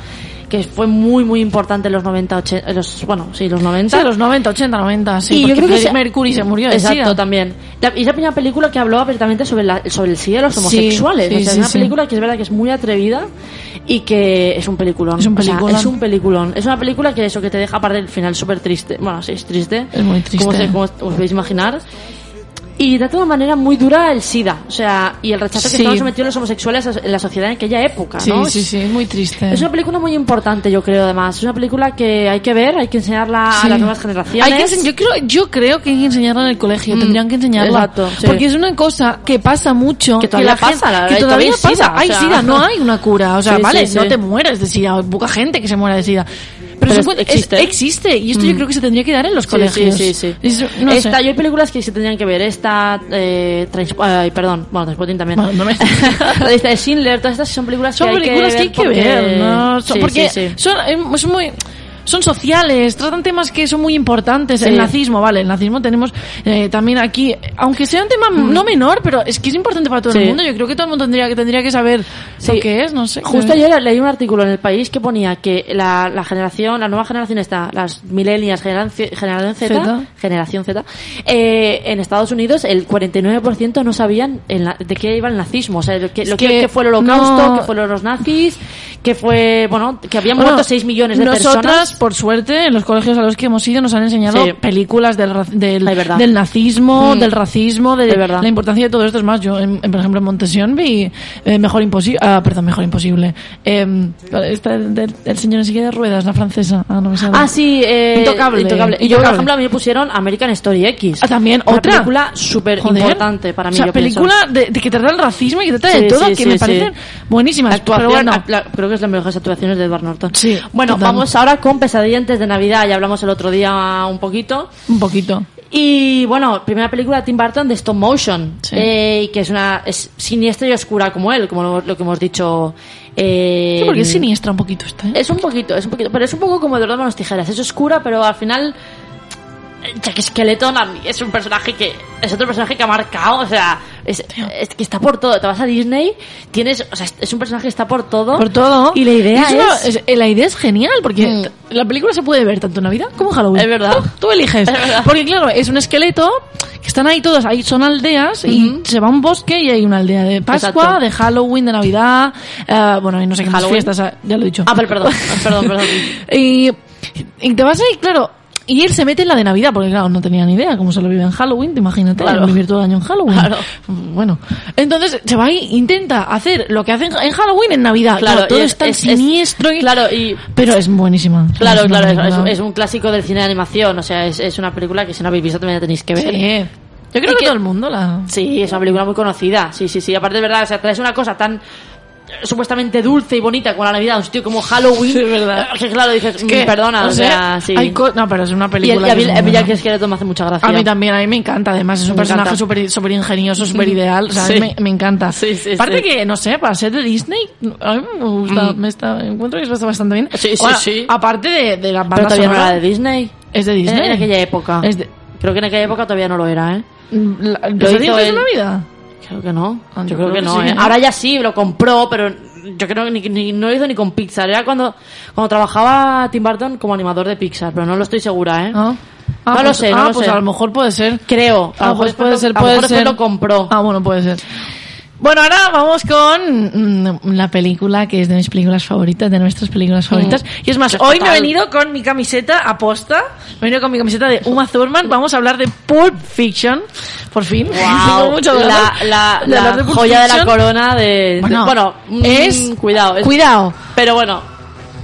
que fue muy muy importante en los 90, 80, en los, bueno, sí, los 90. Sí, los 90, 80, 90, sí. Y yo creo que se- Mercury se murió de Exacto, SIDA. también. La- y es la primera película que habló abiertamente sobre, la, sobre el SIDA y los Sí, homosexuales. sí, o sea, sí, es una sí. película que es verdad que es muy atrevida y que es un peliculón. Es un O sea, peliculón. es un peliculón. Es una película que eso, que te deja aparte del final súper triste. Bueno, sí, es triste. Es muy triste. Como, se- como os podéis imaginar. Y trata de una manera muy dura el SIDA, o sea, y el rechazo que Sí. estaban sometidos los homosexuales en la sociedad en aquella época, Sí, ¿no? sí, sí, es muy triste. Es una película muy importante, yo creo, además. Es una película que hay que ver, hay que enseñarla Sí. a las nuevas generaciones. Hay que yo, creo, yo creo que hay que enseñarla en el colegio, Mm, tendrían que enseñarla. exacto, sí. Porque es una cosa que pasa mucho. Que todavía la pasa, la- que hay- todavía pasa. sida, o hay sea. sida, no hay una cura. O sea, Sí, vale, sí, no sí. te mueres de sida, poca gente que se muera de sida. Pero, Pero es un- es- existe. es- existe. Y esto yo creo que se tendría que dar en los Sí, colegios. Sí, sí, sí. Es- no Esta, sé. Yo hay películas que se tendrían que ver. Esta, eh, ay, perdón, bueno, Transpotting también. Bueno, no me- [LAUGHS] Esta de Schindler, todas estas son películas son que hay películas que hay que ver, porque- ¿no? Son- porque. Son, eh, son muy son sociales, tratan temas que son muy importantes. Sí. El nazismo, vale, el nazismo tenemos eh, también aquí, aunque sea un tema no menor, pero es que es importante para todo el mundo. Yo creo que todo el mundo tendría que tendría que saber Sí. lo que es, no sé. Justo ayer leí un artículo en el país que ponía que la, la generación, la nueva generación está, las millennials, generación, generación Z, generación Z, eh, en Estados Unidos el 49% no sabían el na- de qué iba el nazismo, o sea, lo que, lo que, que que fue el holocausto, no- que fueron los nazis, que fue, bueno, que habían Bueno, muerto 6 millones de nosotras, personas. Por suerte, en los colegios a los que hemos ido nos han enseñado Sí. películas del, del, del nazismo, Mm. del racismo, de verdad. la importancia de todo esto. Es más, yo, en- en, por ejemplo, en Montesión vi eh, Mejor Imposible, ah, perdón, Mejor Imposible. Eh, esta del, del señor en silla de ruedas, la francesa. Ah, no me. Ah, sí, eh, Intocable. Y yo, por Intocable. ejemplo, a mí me pusieron American Story X. Ah, también Una otra película súper importante para mí. O sea, yo película de, de que trata el racismo y que trata Sí, de todo, sí, que me parecen buenísimas. Actuación, pero bueno, la- creo que es la mejor actuaciones de Edward Norton. Sí, Bueno, total. vamos ahora con Pesadilla antes de Navidad. Ya hablamos el otro día un poquito. un poquito. Y bueno, primera película de Tim Burton de stop motion, Sí. eh, que es una es siniestra y oscura como él, como lo, lo que hemos dicho. Eh, Sí, porque es siniestra un poquito esta, ¿eh? es un poquito, es un poquito, pero es un poco como de verdad manos tijeras. Es oscura, pero al final Jack Skeleton es un personaje que es otro personaje que ha marcado, o sea, es, es que está por todo. Te vas a Disney, tienes, o sea, es un personaje que está por todo. Por todo. Y la idea es... es- la idea es genial, porque Mm. la película se puede ver tanto en Navidad como en Halloween. Es verdad. Tú, tú eliges. Es verdad. Porque claro, es un esqueleto que están ahí todos, ahí son aldeas y se va a un bosque y hay una aldea de Pascua, Exacto. de Halloween, de Navidad, eh, bueno, y no sé qué más fiestas, ah, ya lo he dicho. Ah, pero perdón, perdón, perdón. [LAUGHS] y, y te vas ahí, claro. Y él se mete en la de Navidad, porque claro, no tenía ni idea cómo se lo vive en Halloween, te imagínate, Claro. vivir todo el año en Halloween. Claro. Bueno, entonces se va ahí, intenta hacer lo que hacen en Halloween en Navidad. Claro, Claro, todo es, tan es- es- siniestro y... Claro, y Pero es buenísima. Claro, Es claro, es, película- es- es un clásico del cine de animación, o sea, es, es una película que si no habéis visto también la tenéis que ver. Sí. Yo creo que, que- todo el mundo la... Sí, es una película muy conocida, sí, sí, sí, aparte de verdad, o sea, traes una cosa tan supuestamente dulce y bonita como la Navidad, un sitio como Halloween, [LAUGHS] Sí, es verdad. que claro, dices, que, mm, perdona, o sea, sí. hay No, pero es una y el, película y a que es a mí buena. Jack Skeleton me hace mucha gracia. A mí también, a mí me encanta. Además, es un Me personaje súper súper ingenioso, súper ideal. O sea, a mí Sí. me, me encanta. Sí, sí, Aparte que, no sé, para ser de Disney, a mí me gusta, Mm. me está, encuentro que está bastante bien. Sí, sí, Bueno, sí. Aparte de, de la Pero banda no sonora, era de Disney. es de Disney. En, en aquella época. Es de, Creo que en aquella época todavía no lo era, ¿eh? la, Lo ¿Los hizo él. Navidad? Creo que no. Ah, yo creo, que, no, sí, ¿eh? ¿no? Ahora ya sí, lo compró, pero yo creo que ni, ni- no lo hizo ni con Pixar. Era cuando, cuando trabajaba Tim Burton como animador de Pixar, pero no lo estoy segura, ¿eh? ¿Ah? No pues, lo sé, no ah, lo pues sé. a lo mejor puede ser. Creo. A Ah, lo mejor pues puede ser, a lo puede mejor ser. lo compró. Ah, bueno, puede ser. Bueno, ahora vamos con mm, la película que es de mis películas favoritas, de nuestras películas favoritas. Y es más, Es hoy me he venido con mi camiseta aposta. Me he venido con mi camiseta de Uma Thurman. Vamos a hablar de Pulp Fiction. Por fin. Wow, [LAUGHS] muchas la, la, de la de joya de la corona de... de- Bueno, mm, es- Cuidado. es- Cuidado. Pero bueno.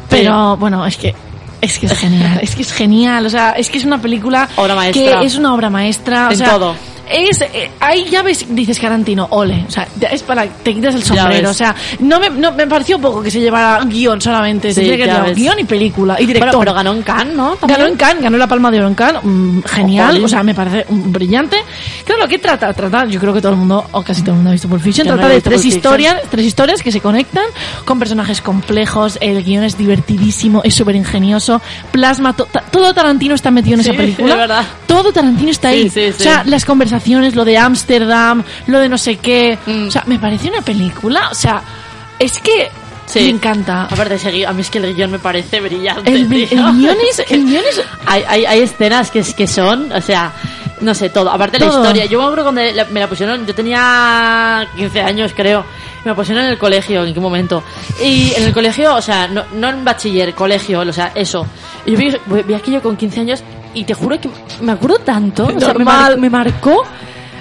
Pero bueno, es que es que es genial, es que es genial, o sea, es que es una película Obra maestra. que es una obra maestra, o En sea, todo. Es, eh, ahí ya ves, dices Carantino, ole, o sea, es para, te quitas el sombrero, o sea, no me, no, me pareció poco que se llevara guion solamente, se Sí, tiene que llevar guion y película, y director. Bueno, pero ganó en Cannes, ¿no? También. Ganó en Cannes, ganó la Palma de Oro en Cannes, mm, genial, o sea, me parece mm, brillante. Claro, ¿qué trata? Trata, yo creo que todo el mundo, o casi todo el mundo ha visto Pulp Fiction, no trata he de tres historias, tres historias que se conectan con personajes complejos, el guion es divertidísimo, es súper ingenioso, plasma, to- todo Tarantino está metido en Sí, esa [LAUGHS] película. Todo Tarantino está ahí. sí, O sea, las conversaciones, lo de Ámsterdam, lo de no sé qué. Mm. O sea, me parece una película, o sea, es que Sí. me encanta. Aparte, a mí es que el guion me parece brillante. El, el guion es, el guion es [LAUGHS] hay, hay, hay escenas que, es- que son, o sea, no sé, todo. Aparte de la Todo. historia. Yo me acuerdo cuando me la pusieron, yo tenía 15 años, creo. Me la pusieron en el colegio, ¿en qué momento? Y en el colegio, o sea, no, no en bachiller, colegio, o sea, eso. Y yo vi, vi aquello con 15 años y te juro que me acuerdo tanto. o sea, me, Normal. mar- me marcó.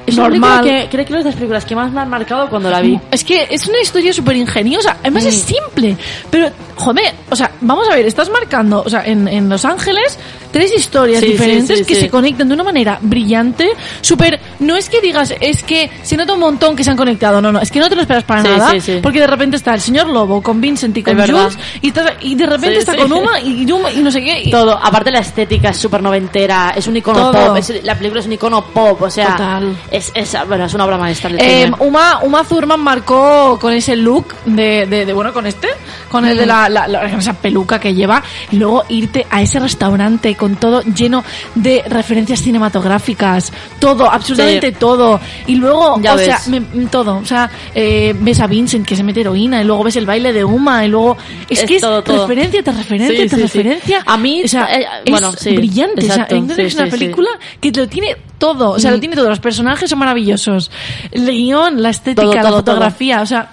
Es normal. que creo que es de las películas que más me han marcado cuando la vi. Es que es una historia súper ingeniosa. Además Mm. es simple. Pero, joder, o sea, vamos a ver, estás marcando, o sea, en, en Los Ángeles, tres historias Sí, diferentes sí, que sí. se conectan de una manera brillante, súper... No es que digas, es que se nota un montón que se han conectado. No, no, es que no te lo esperas para nada. Porque de repente está el señor Lobo con Vincent y con. Jules y, estás- y de repente está con Uma y, Uma y no sé qué. y- Todo, aparte la estética es súper noventera, es un icono Todo. pop, es- la película es un icono pop, o sea, Total. Es, es, bueno, es una obra maestra Eh. Uma, Uma Thurman marcó con ese look de, de, de, bueno, con este, con el de la, la- la- esa peluca que lleva, y luego irte a ese restaurante con todo lleno de referencias cinematográficas, todo, absolutamente Sí. todo, y luego, Ya o sea, ves. me- todo, o sea, eh, ves a Vincent que se mete heroína, y luego ves el baile de Uma, y luego, es, Es que es todo, todo. referencia tras referencia Sí, tras sí, referencia. A mí, o sea, eh, es bueno, sí, brillante, o sea, exacto, entonces sí, es una película que lo tiene todo, o sea, lo Mm. tiene todo, los personajes son maravillosos, el guion, la estética, Todo, la todo, fotografía, o sea,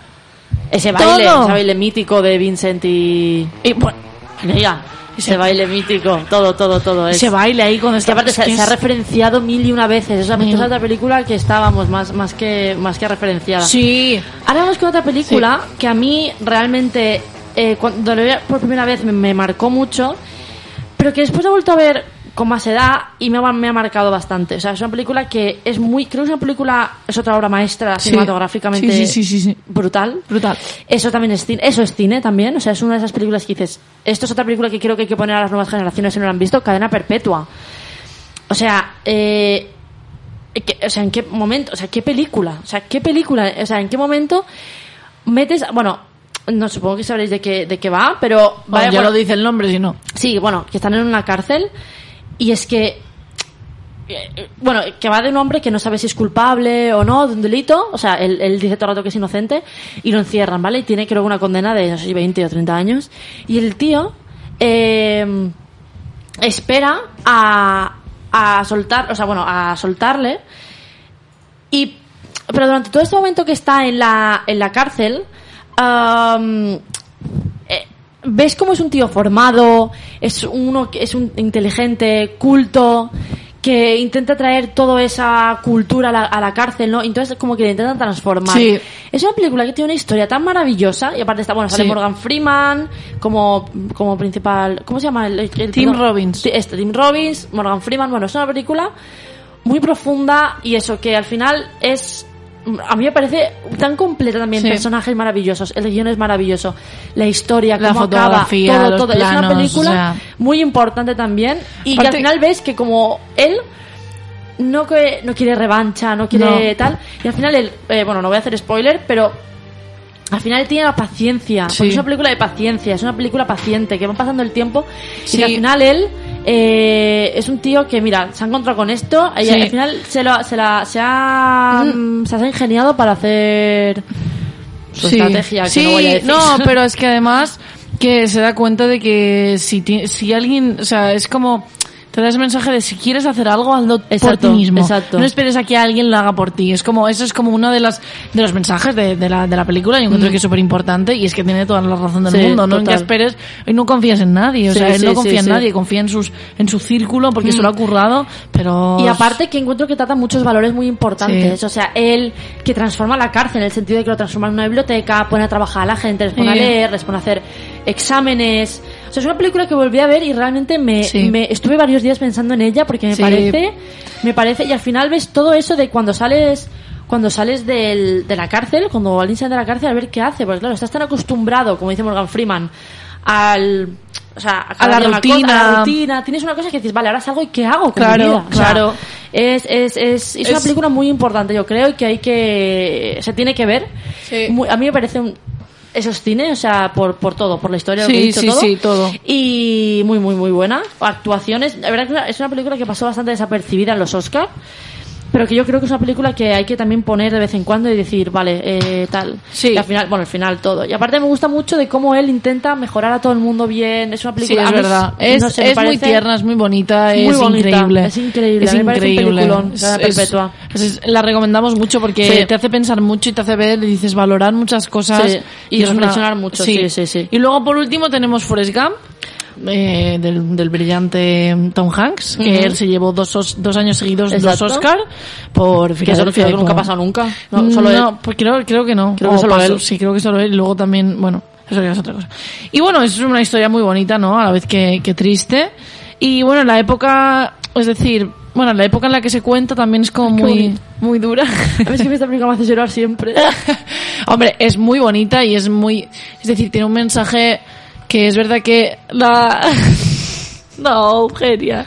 ese baile, todo. ese baile mítico de Vincent y... y, bueno, ese baile mítico, todo, todo, todo. Es... ese baile ahí cuando está aparte se, ha referenciado mil y una veces. Esta es otra película que estábamos más, más que más que referenciada. Sí, Ahora vamos con otra película que a mí realmente eh, cuando la vi por primera vez me, me marcó mucho, pero que después he vuelto a ver con más edad y me ha, me ha marcado bastante. O sea, es una película que es muy, creo que es una película, es otra obra maestra Sí. cinematográficamente Sí, sí, sí, sí, sí. brutal. brutal. Eso también es cine, eso es cine también, o sea, es una de esas películas que dices, esto es otra película que creo que hay que poner a las nuevas generaciones si no la han visto, Cadena Perpetua. O sea, eh, o sea, ¿en qué momento? O sea, ¿qué película? O sea, ¿qué película? O sea, ¿en qué momento metes, bueno, no supongo que sabréis de qué, de qué va, pero Bueno, vaya, ya bueno, lo dice el nombre, si no. Sí, bueno, que están en una cárcel y es que eh, bueno, que va de un hombre que no sabe si es culpable o no de un delito, o sea, él, dice todo el rato que es inocente y lo encierran, ¿vale? Y tiene creo una condena de, no sé si 20 o 30 años. Y el tío eh, espera a, a soltar, o sea, bueno, a soltarle y pero durante todo este momento que está en la, en la cárcel, ves cómo es un tío formado, es uno que es un inteligente, culto, que intenta traer toda esa cultura a la, a la cárcel, ¿no? Entonces como que le intentan transformar. Sí. Es una película que tiene una historia tan maravillosa y aparte está, bueno, sale Sí. Morgan Freeman como, como principal, ¿cómo se llama? El, el- Tim Robbins. Sí, este, Tim Robbins, Morgan Freeman, bueno, es una película muy profunda y eso que al final es a mí me parece tan completa también Sí. personajes maravillosos el guion es maravilloso la historia La cómo acaba todo todo es una película o sea. muy importante también y que al final ves que como él no que no quiere revancha no quiere No. tal y al final él eh, bueno no voy a hacer spoiler pero al final él tiene la paciencia Sí. porque es una película de paciencia es una película paciente que va pasando el tiempo y que al final él eh, es un tío que mira se ha encontrado con esto y Sí. al final se, lo, se, la, se ha mm, se ha ingeniado para hacer su estrategia que sí, no voy a decir no, [LAUGHS] pero es que además que se da cuenta de que si, si alguien, o sea, es como te da ese mensaje de si quieres hacer algo, hazlo por Exacto, ti mismo. exacto. No esperes a que alguien lo haga por ti. Es como, eso es como uno de las de los mensajes de, de la, de la película y encuentro que es súper importante y es que tiene toda la razón del Mm. Sí, mundo. No total. esperes y no confías en nadie. O Sí, sea, él sí, no confía en nadie, confía en sus en su círculo porque se lo ha currado, pero Y aparte que encuentro que trata muchos valores muy importantes. O sea, él que transforma la cárcel en el sentido de que lo transforma en una biblioteca, pone a trabajar a la gente, les pone a leer, les pone a hacer exámenes. O sea, es una película que volví a ver y realmente me, Sí. me estuve varios días pensando en ella porque me Sí. parece, me parece, y al final ves todo eso de cuando sales cuando sales del, de la cárcel, cuando alguien sale de la cárcel a ver qué hace, porque claro, estás tan acostumbrado, como dice Morgan Freeman, al o sea, A la cosa, rutina. a la rutina, tienes una cosa que dices, vale, ahora salgo y ¿qué hago con Claro, mi vida? O sea, claro. es, es, es, es una película muy importante, yo creo, y que hay que. Se tiene que ver. Sí. Muy- a mí me parece un. Eso es cine, o sea, por, por todo, por la historia, lo que he Sí, dicho, sí, todo. sí, todo. Y muy, muy, muy buena. Actuaciones. La verdad que es una película que pasó bastante desapercibida en los Oscars. Pero que yo creo que es una película que hay que también poner de vez en cuando y decir, vale, eh, tal. Sí. Y al final, bueno, al final todo. Y aparte me gusta mucho de cómo él intenta mejorar a todo el mundo bien. Es una Sí, película. es a mí verdad. Es, no sé, es muy tierna, es muy bonita, Muy es bonita, increíble. es increíble, Es un increíble. peliculón, Es- es- Perpetua. es- la recomendamos mucho porque Sí. te hace pensar mucho y te hace ver y dices valorar muchas cosas. Sí, y es una- reflexionar mucho, sí, sí, sí. Y luego por último tenemos Forrest Gump. Eh, del, del brillante Tom Hanks, que él se llevó dos, os- dos años seguidos Exacto. dos Oscar por Que eso que nunca ha pasado nunca. No, solo no, él. pues creo, creo que no. Creo que solo pasó- él. Sí, creo que solo él. Y luego también, bueno, eso ya es otra cosa. Y bueno, es una historia muy bonita, ¿no? A la vez que, que triste. Y bueno, la época, es decir, bueno, la época en la que se cuenta también es como Qué muy, bonito. muy dura. A mí es que esta película me hace llorar siempre. [LAUGHS] Hombre, es muy bonita y es muy, es decir, tiene un mensaje que es verdad que la, [LAUGHS] no, Eugenia.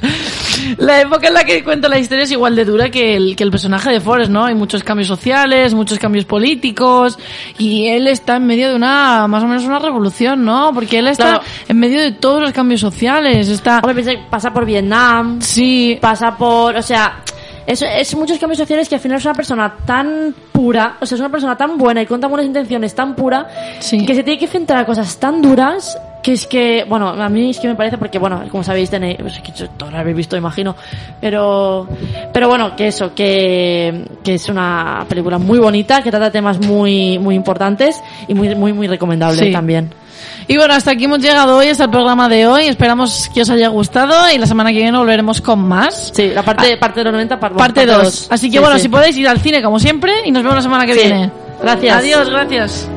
La época en la que cuenta la historia es igual de dura que el, que el personaje de Forrest, ¿no? Hay muchos cambios sociales, muchos cambios políticos y él está en medio de una, más o menos una revolución, ¿no? Porque él está Claro. en medio de todos los cambios sociales, está, pasa por Vietnam, sí, pasa por, o sea, es, es muchos cambios sociales que al final es una persona tan pura, o sea, es una persona tan buena y con tan buenas intenciones, tan pura, Sí. que se tiene que enfrentar a cosas tan duras que es que, bueno, a mí es que me parece porque, bueno, como sabéis, tenéis, pues, que todos lo habéis visto, imagino, pero, pero bueno, que eso, que, que es una película muy bonita, que trata temas muy, muy importantes y muy, muy, muy recomendable Sí. también. Y bueno, hasta aquí hemos llegado hoy, hasta el programa de hoy. Esperamos que os haya gustado y la semana que viene volveremos con más. Sí, la parte, parte de los 90, par- Ah. Parte dos. 2. Así que Sí, bueno, sí. si podéis ir al cine como siempre y nos vemos la semana que viene. Gracias. Adiós, gracias.